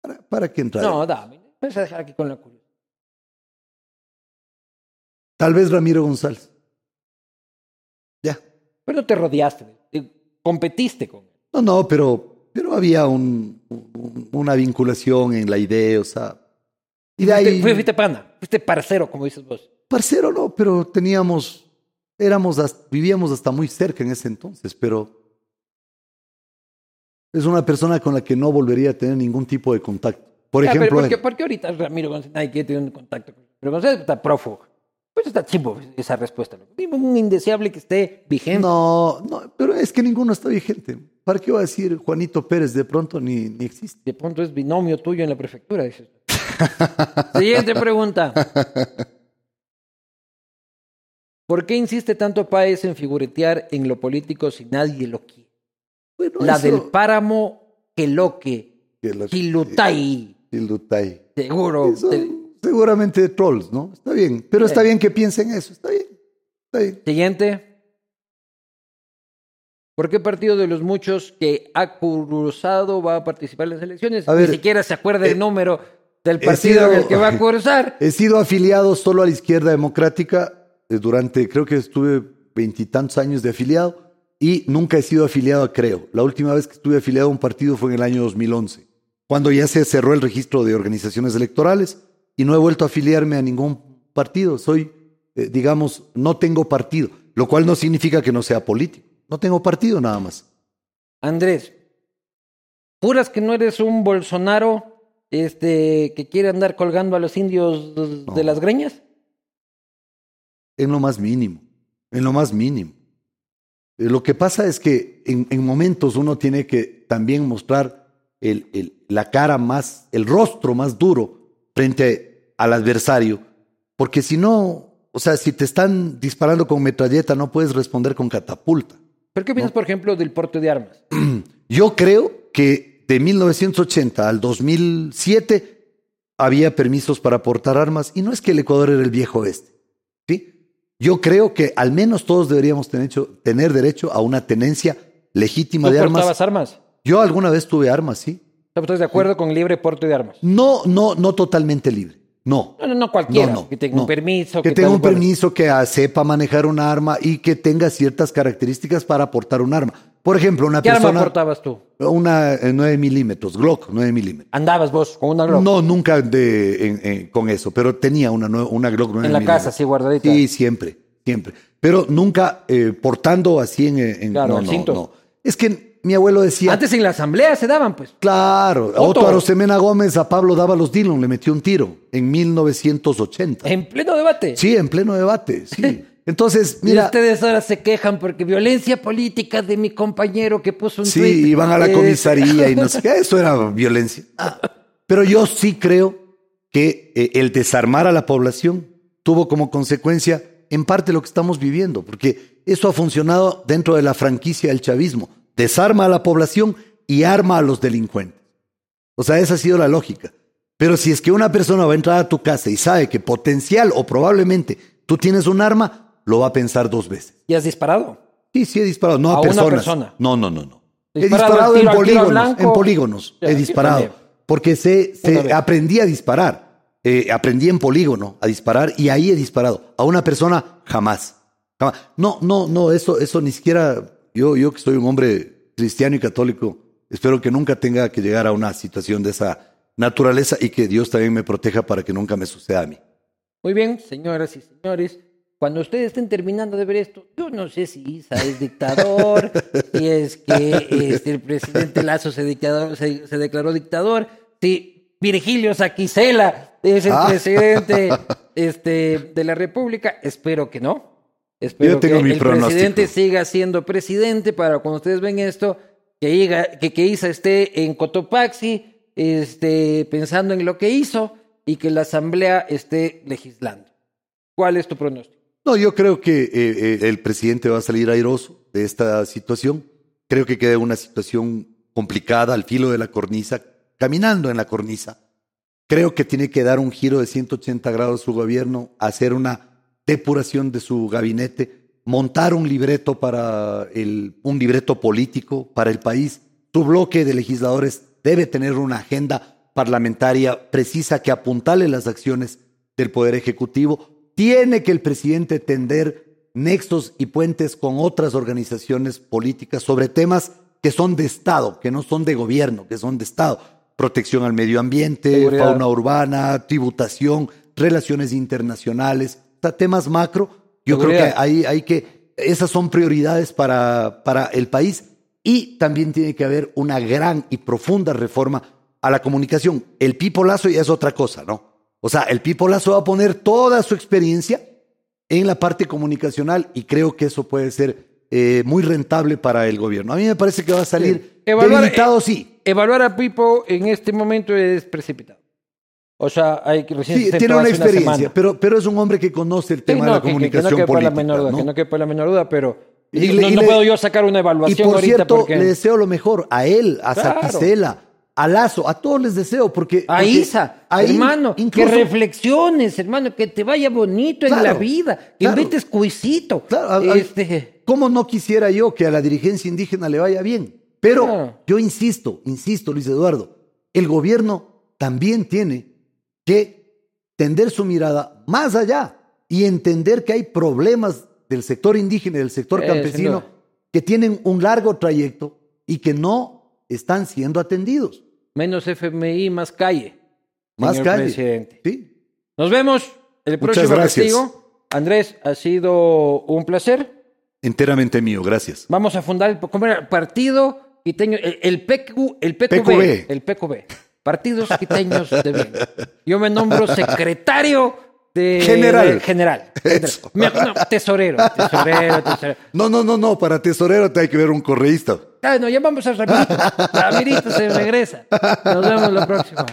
¿Para, para qué entrar? No, dame. Vamos a dejar aquí con la curiosidad. Tal vez Ramiro González. Ya. Pero no te rodeaste, eh, competiste con él. No, no, pero, pero había un- un- una vinculación en la idea, o sea. Y de Fuiste, ahí, fui- fuiste pana, fuiste parcero, como dices vos. parcero no, pero teníamos, éramos, hasta- vivíamos hasta muy cerca en ese entonces, pero es una persona con la que no volvería a tener ningún tipo de contacto. Por Ya, pero ejemplo, ¿por, qué, él- por qué ahorita Ramiro González nadie quiere tener un contacto con él? Pero González está prófugo. Pues está chimbo esa respuesta. un indeseable que esté vigente. no, no, pero es que ninguno está vigente. ¿Para qué va a decir Juanito Pérez? De pronto ni, ni existe. De pronto es binomio tuyo en la prefectura. dices. Siguiente pregunta. ¿Por qué insiste tanto Páez en figuretear en lo político si nadie lo quiere? Bueno, La eso- del páramo Queloque, Quilutay, Quilutay. seguro. Son Te- seguramente trolls, ¿no? Está bien, pero está bien que piensen eso, está bien. Está bien. Siguiente. ¿Por qué partido de los muchos que ha cursado va a participar en las elecciones? A Ni ver, siquiera se acuerda eh, el número del partido sido- en el que va a cursar. He sido afiliado solo a la izquierda democrática eh, durante, creo que estuve veintitantos años de afiliado y nunca he sido afiliado a Creo. La última vez que estuve afiliado a un partido fue en el año 2011, cuando ya se cerró el registro de organizaciones electorales y no he vuelto a afiliarme a ningún partido. Soy, eh, digamos, no tengo partido, lo cual no significa que no sea político. No tengo partido nada más. Andrés, ¿juras que no eres un Bolsonaro este, que quiere andar colgando a los indios de No. las greñas? En lo más mínimo, en lo más mínimo. Eh, Lo que pasa es que en, en momentos uno tiene que también mostrar el- el- la cara más, el rostro más duro frente al adversario, porque si no, o sea, si te están disparando con metralleta, no puedes responder con catapulta. ¿Pero qué piensas, por ejemplo, del porte de armas? Yo creo que de 1980 al 2007 había permisos para portar armas y no es que el Ecuador era el viejo oeste. ¿sí? Yo creo que al menos todos deberíamos tener, hecho- tener derecho a una tenencia legítima ¿Tú de armas. portabas armas? Yo alguna vez tuve armas, sí. ¿Estás de acuerdo con libre porte de armas? No, no, no totalmente libre. No. No, no, no cualquiera. No, no, que tenga un permiso. Que tenga un permiso, que sepa manejar un arma y que tenga ciertas características para portar un arma. Por ejemplo, una ¿Qué arma persona. portabas tú? Una eh, 9 milímetros, Glock 9 milímetros. Andabas vos con una Glock. No, nunca de, en- en- con eso, pero tenía una, una Glock 9 En la milímetros. casa, sí, guardadita. Sí, siempre, siempre. Pero nunca eh, portando así en... en- Claro, no, el cinto. no. Es que mi abuelo decía... Antes en la asamblea se daban, pues. Claro, a Otto. Arosemena Gómez, a Pablo Dávalos Dillon le metió un tiro en 1980. En pleno debate. Sí, en pleno debate, sí. Entonces, Y mira, ustedes ahora se quejan porque violencia política de mi compañero que puso un sí, tuit. iban a la comisaría y no sé qué, eso era violencia. Ah, Pero yo sí creo que eh, el desarmar a la población tuvo como consecuencia en parte lo que estamos viviendo, porque eso ha funcionado dentro de la franquicia del chavismo. Desarma a la población y arma a los delincuentes. O sea, esa ha sido la lógica. Pero si es que una persona va a entrar a tu casa y sabe que potencial o probablemente tú tienes un arma, lo va a pensar dos veces. ¿Y has disparado? Sí, sí he disparado, no a, ¿A una personas. persona? No, no, no, no. He Disparado en polígonos, en polígonos. Ya, he disparado. Porque se, se aprendí a disparar. Eh, aprendí en polígono a disparar y ahí he disparado. A una persona jamás. Jamás. No, no, no, eso, eso ni siquiera. Yo, yo que soy un hombre cristiano y católico, espero que nunca tenga que llegar a una situación de esa naturaleza y que Dios también me proteja para que nunca me suceda a mí. Muy bien, señoras y señores. Cuando ustedes estén terminando de ver esto, yo no sé si Isa es dictador, si es que este, el presidente Lazo se, dictador, se, se declaró dictador, si Virgilio Saquicela es el Ah. presidente este, de la República. Espero que no. Espero Yo tengo que mi el pronóstico. presidente siga siendo presidente para cuando ustedes ven esto, que, diga- que, que Isa esté en Cotopaxi este, pensando en lo que hizo y que la Asamblea esté legislando. ¿Cuál es tu pronóstico? No, yo creo que eh, eh, el presidente va a salir airoso de esta situación. Creo que queda una situación complicada al filo de la cornisa, caminando en la cornisa. Creo que tiene que dar un giro de 180 grados su gobierno, hacer una depuración de su gabinete, montar un libreto para el, un libreto político para el país. Su bloque de legisladores debe tener una agenda parlamentaria precisa que apuntale las acciones del Poder Ejecutivo. Tiene que el presidente tender nexos y puentes con otras organizaciones políticas sobre temas que son de Estado, que no son de gobierno, que son de Estado. Protección al medio ambiente, Seguridad. fauna urbana, tributación, relaciones internacionales, temas macro. Yo creo que hay, hay que, esas son prioridades para, para el país y también tiene que haber una gran y profunda reforma a la comunicación. El Pipo Lazo ya es otra cosa, ¿no? O sea, el Pipo Lazo va a poner toda su experiencia en la parte comunicacional y creo que eso puede ser eh, muy rentable para el gobierno. A mí me parece que va a salir Evaluar- debilitado, sí. Evaluar a Pipo en este momento es precipitado. O sea, hay que recién Sí, se tiene una experiencia, semana. pero, pero es un hombre que conoce el Sí, tema no, de la que- comunicación que no quepa política. la menor duda, ¿no? que no quepa la menor duda, pero Y no, y le- puedo yo sacar una Y evaluación por ahorita cierto, porque le deseo lo mejor a él, a Claro. Saticela, a Lazo, a todos les deseo, porque. a porque Isa, ahí hermano, incluso- que reflexiones, hermano, que te vaya bonito en Claro, la vida, que claro. invites cuisito. Claro, a- a- este, ¿Cómo no quisiera yo que a la dirigencia indígena le vaya bien? Pero yo insisto, insisto, Luis Eduardo, el gobierno también tiene que tender su mirada más allá y entender que hay problemas del sector indígena y del sector sin campesino que tienen un largo trayecto y que no están siendo atendidos. menos FMI, más calle. Más señor calle. presidente. ¿sí? Nos vemos el Muchas próximo gracias. castigo. Andrés, ha sido un placer. Enteramente mío, gracias. Vamos a fundar el ¿cómo era? partido quiteño, el, el PQ, el PQB, PQB. el PQB, Partidos Quiteños de Bien. Yo me nombro secretario de General. general. Me- no, tesorero, tesorero, tesorero. No, no, no, no, para tesorero te hay que ver un correísta. Ah, no, llamamos a Ramirito. Ramirito se regresa. Nos vemos la próxima.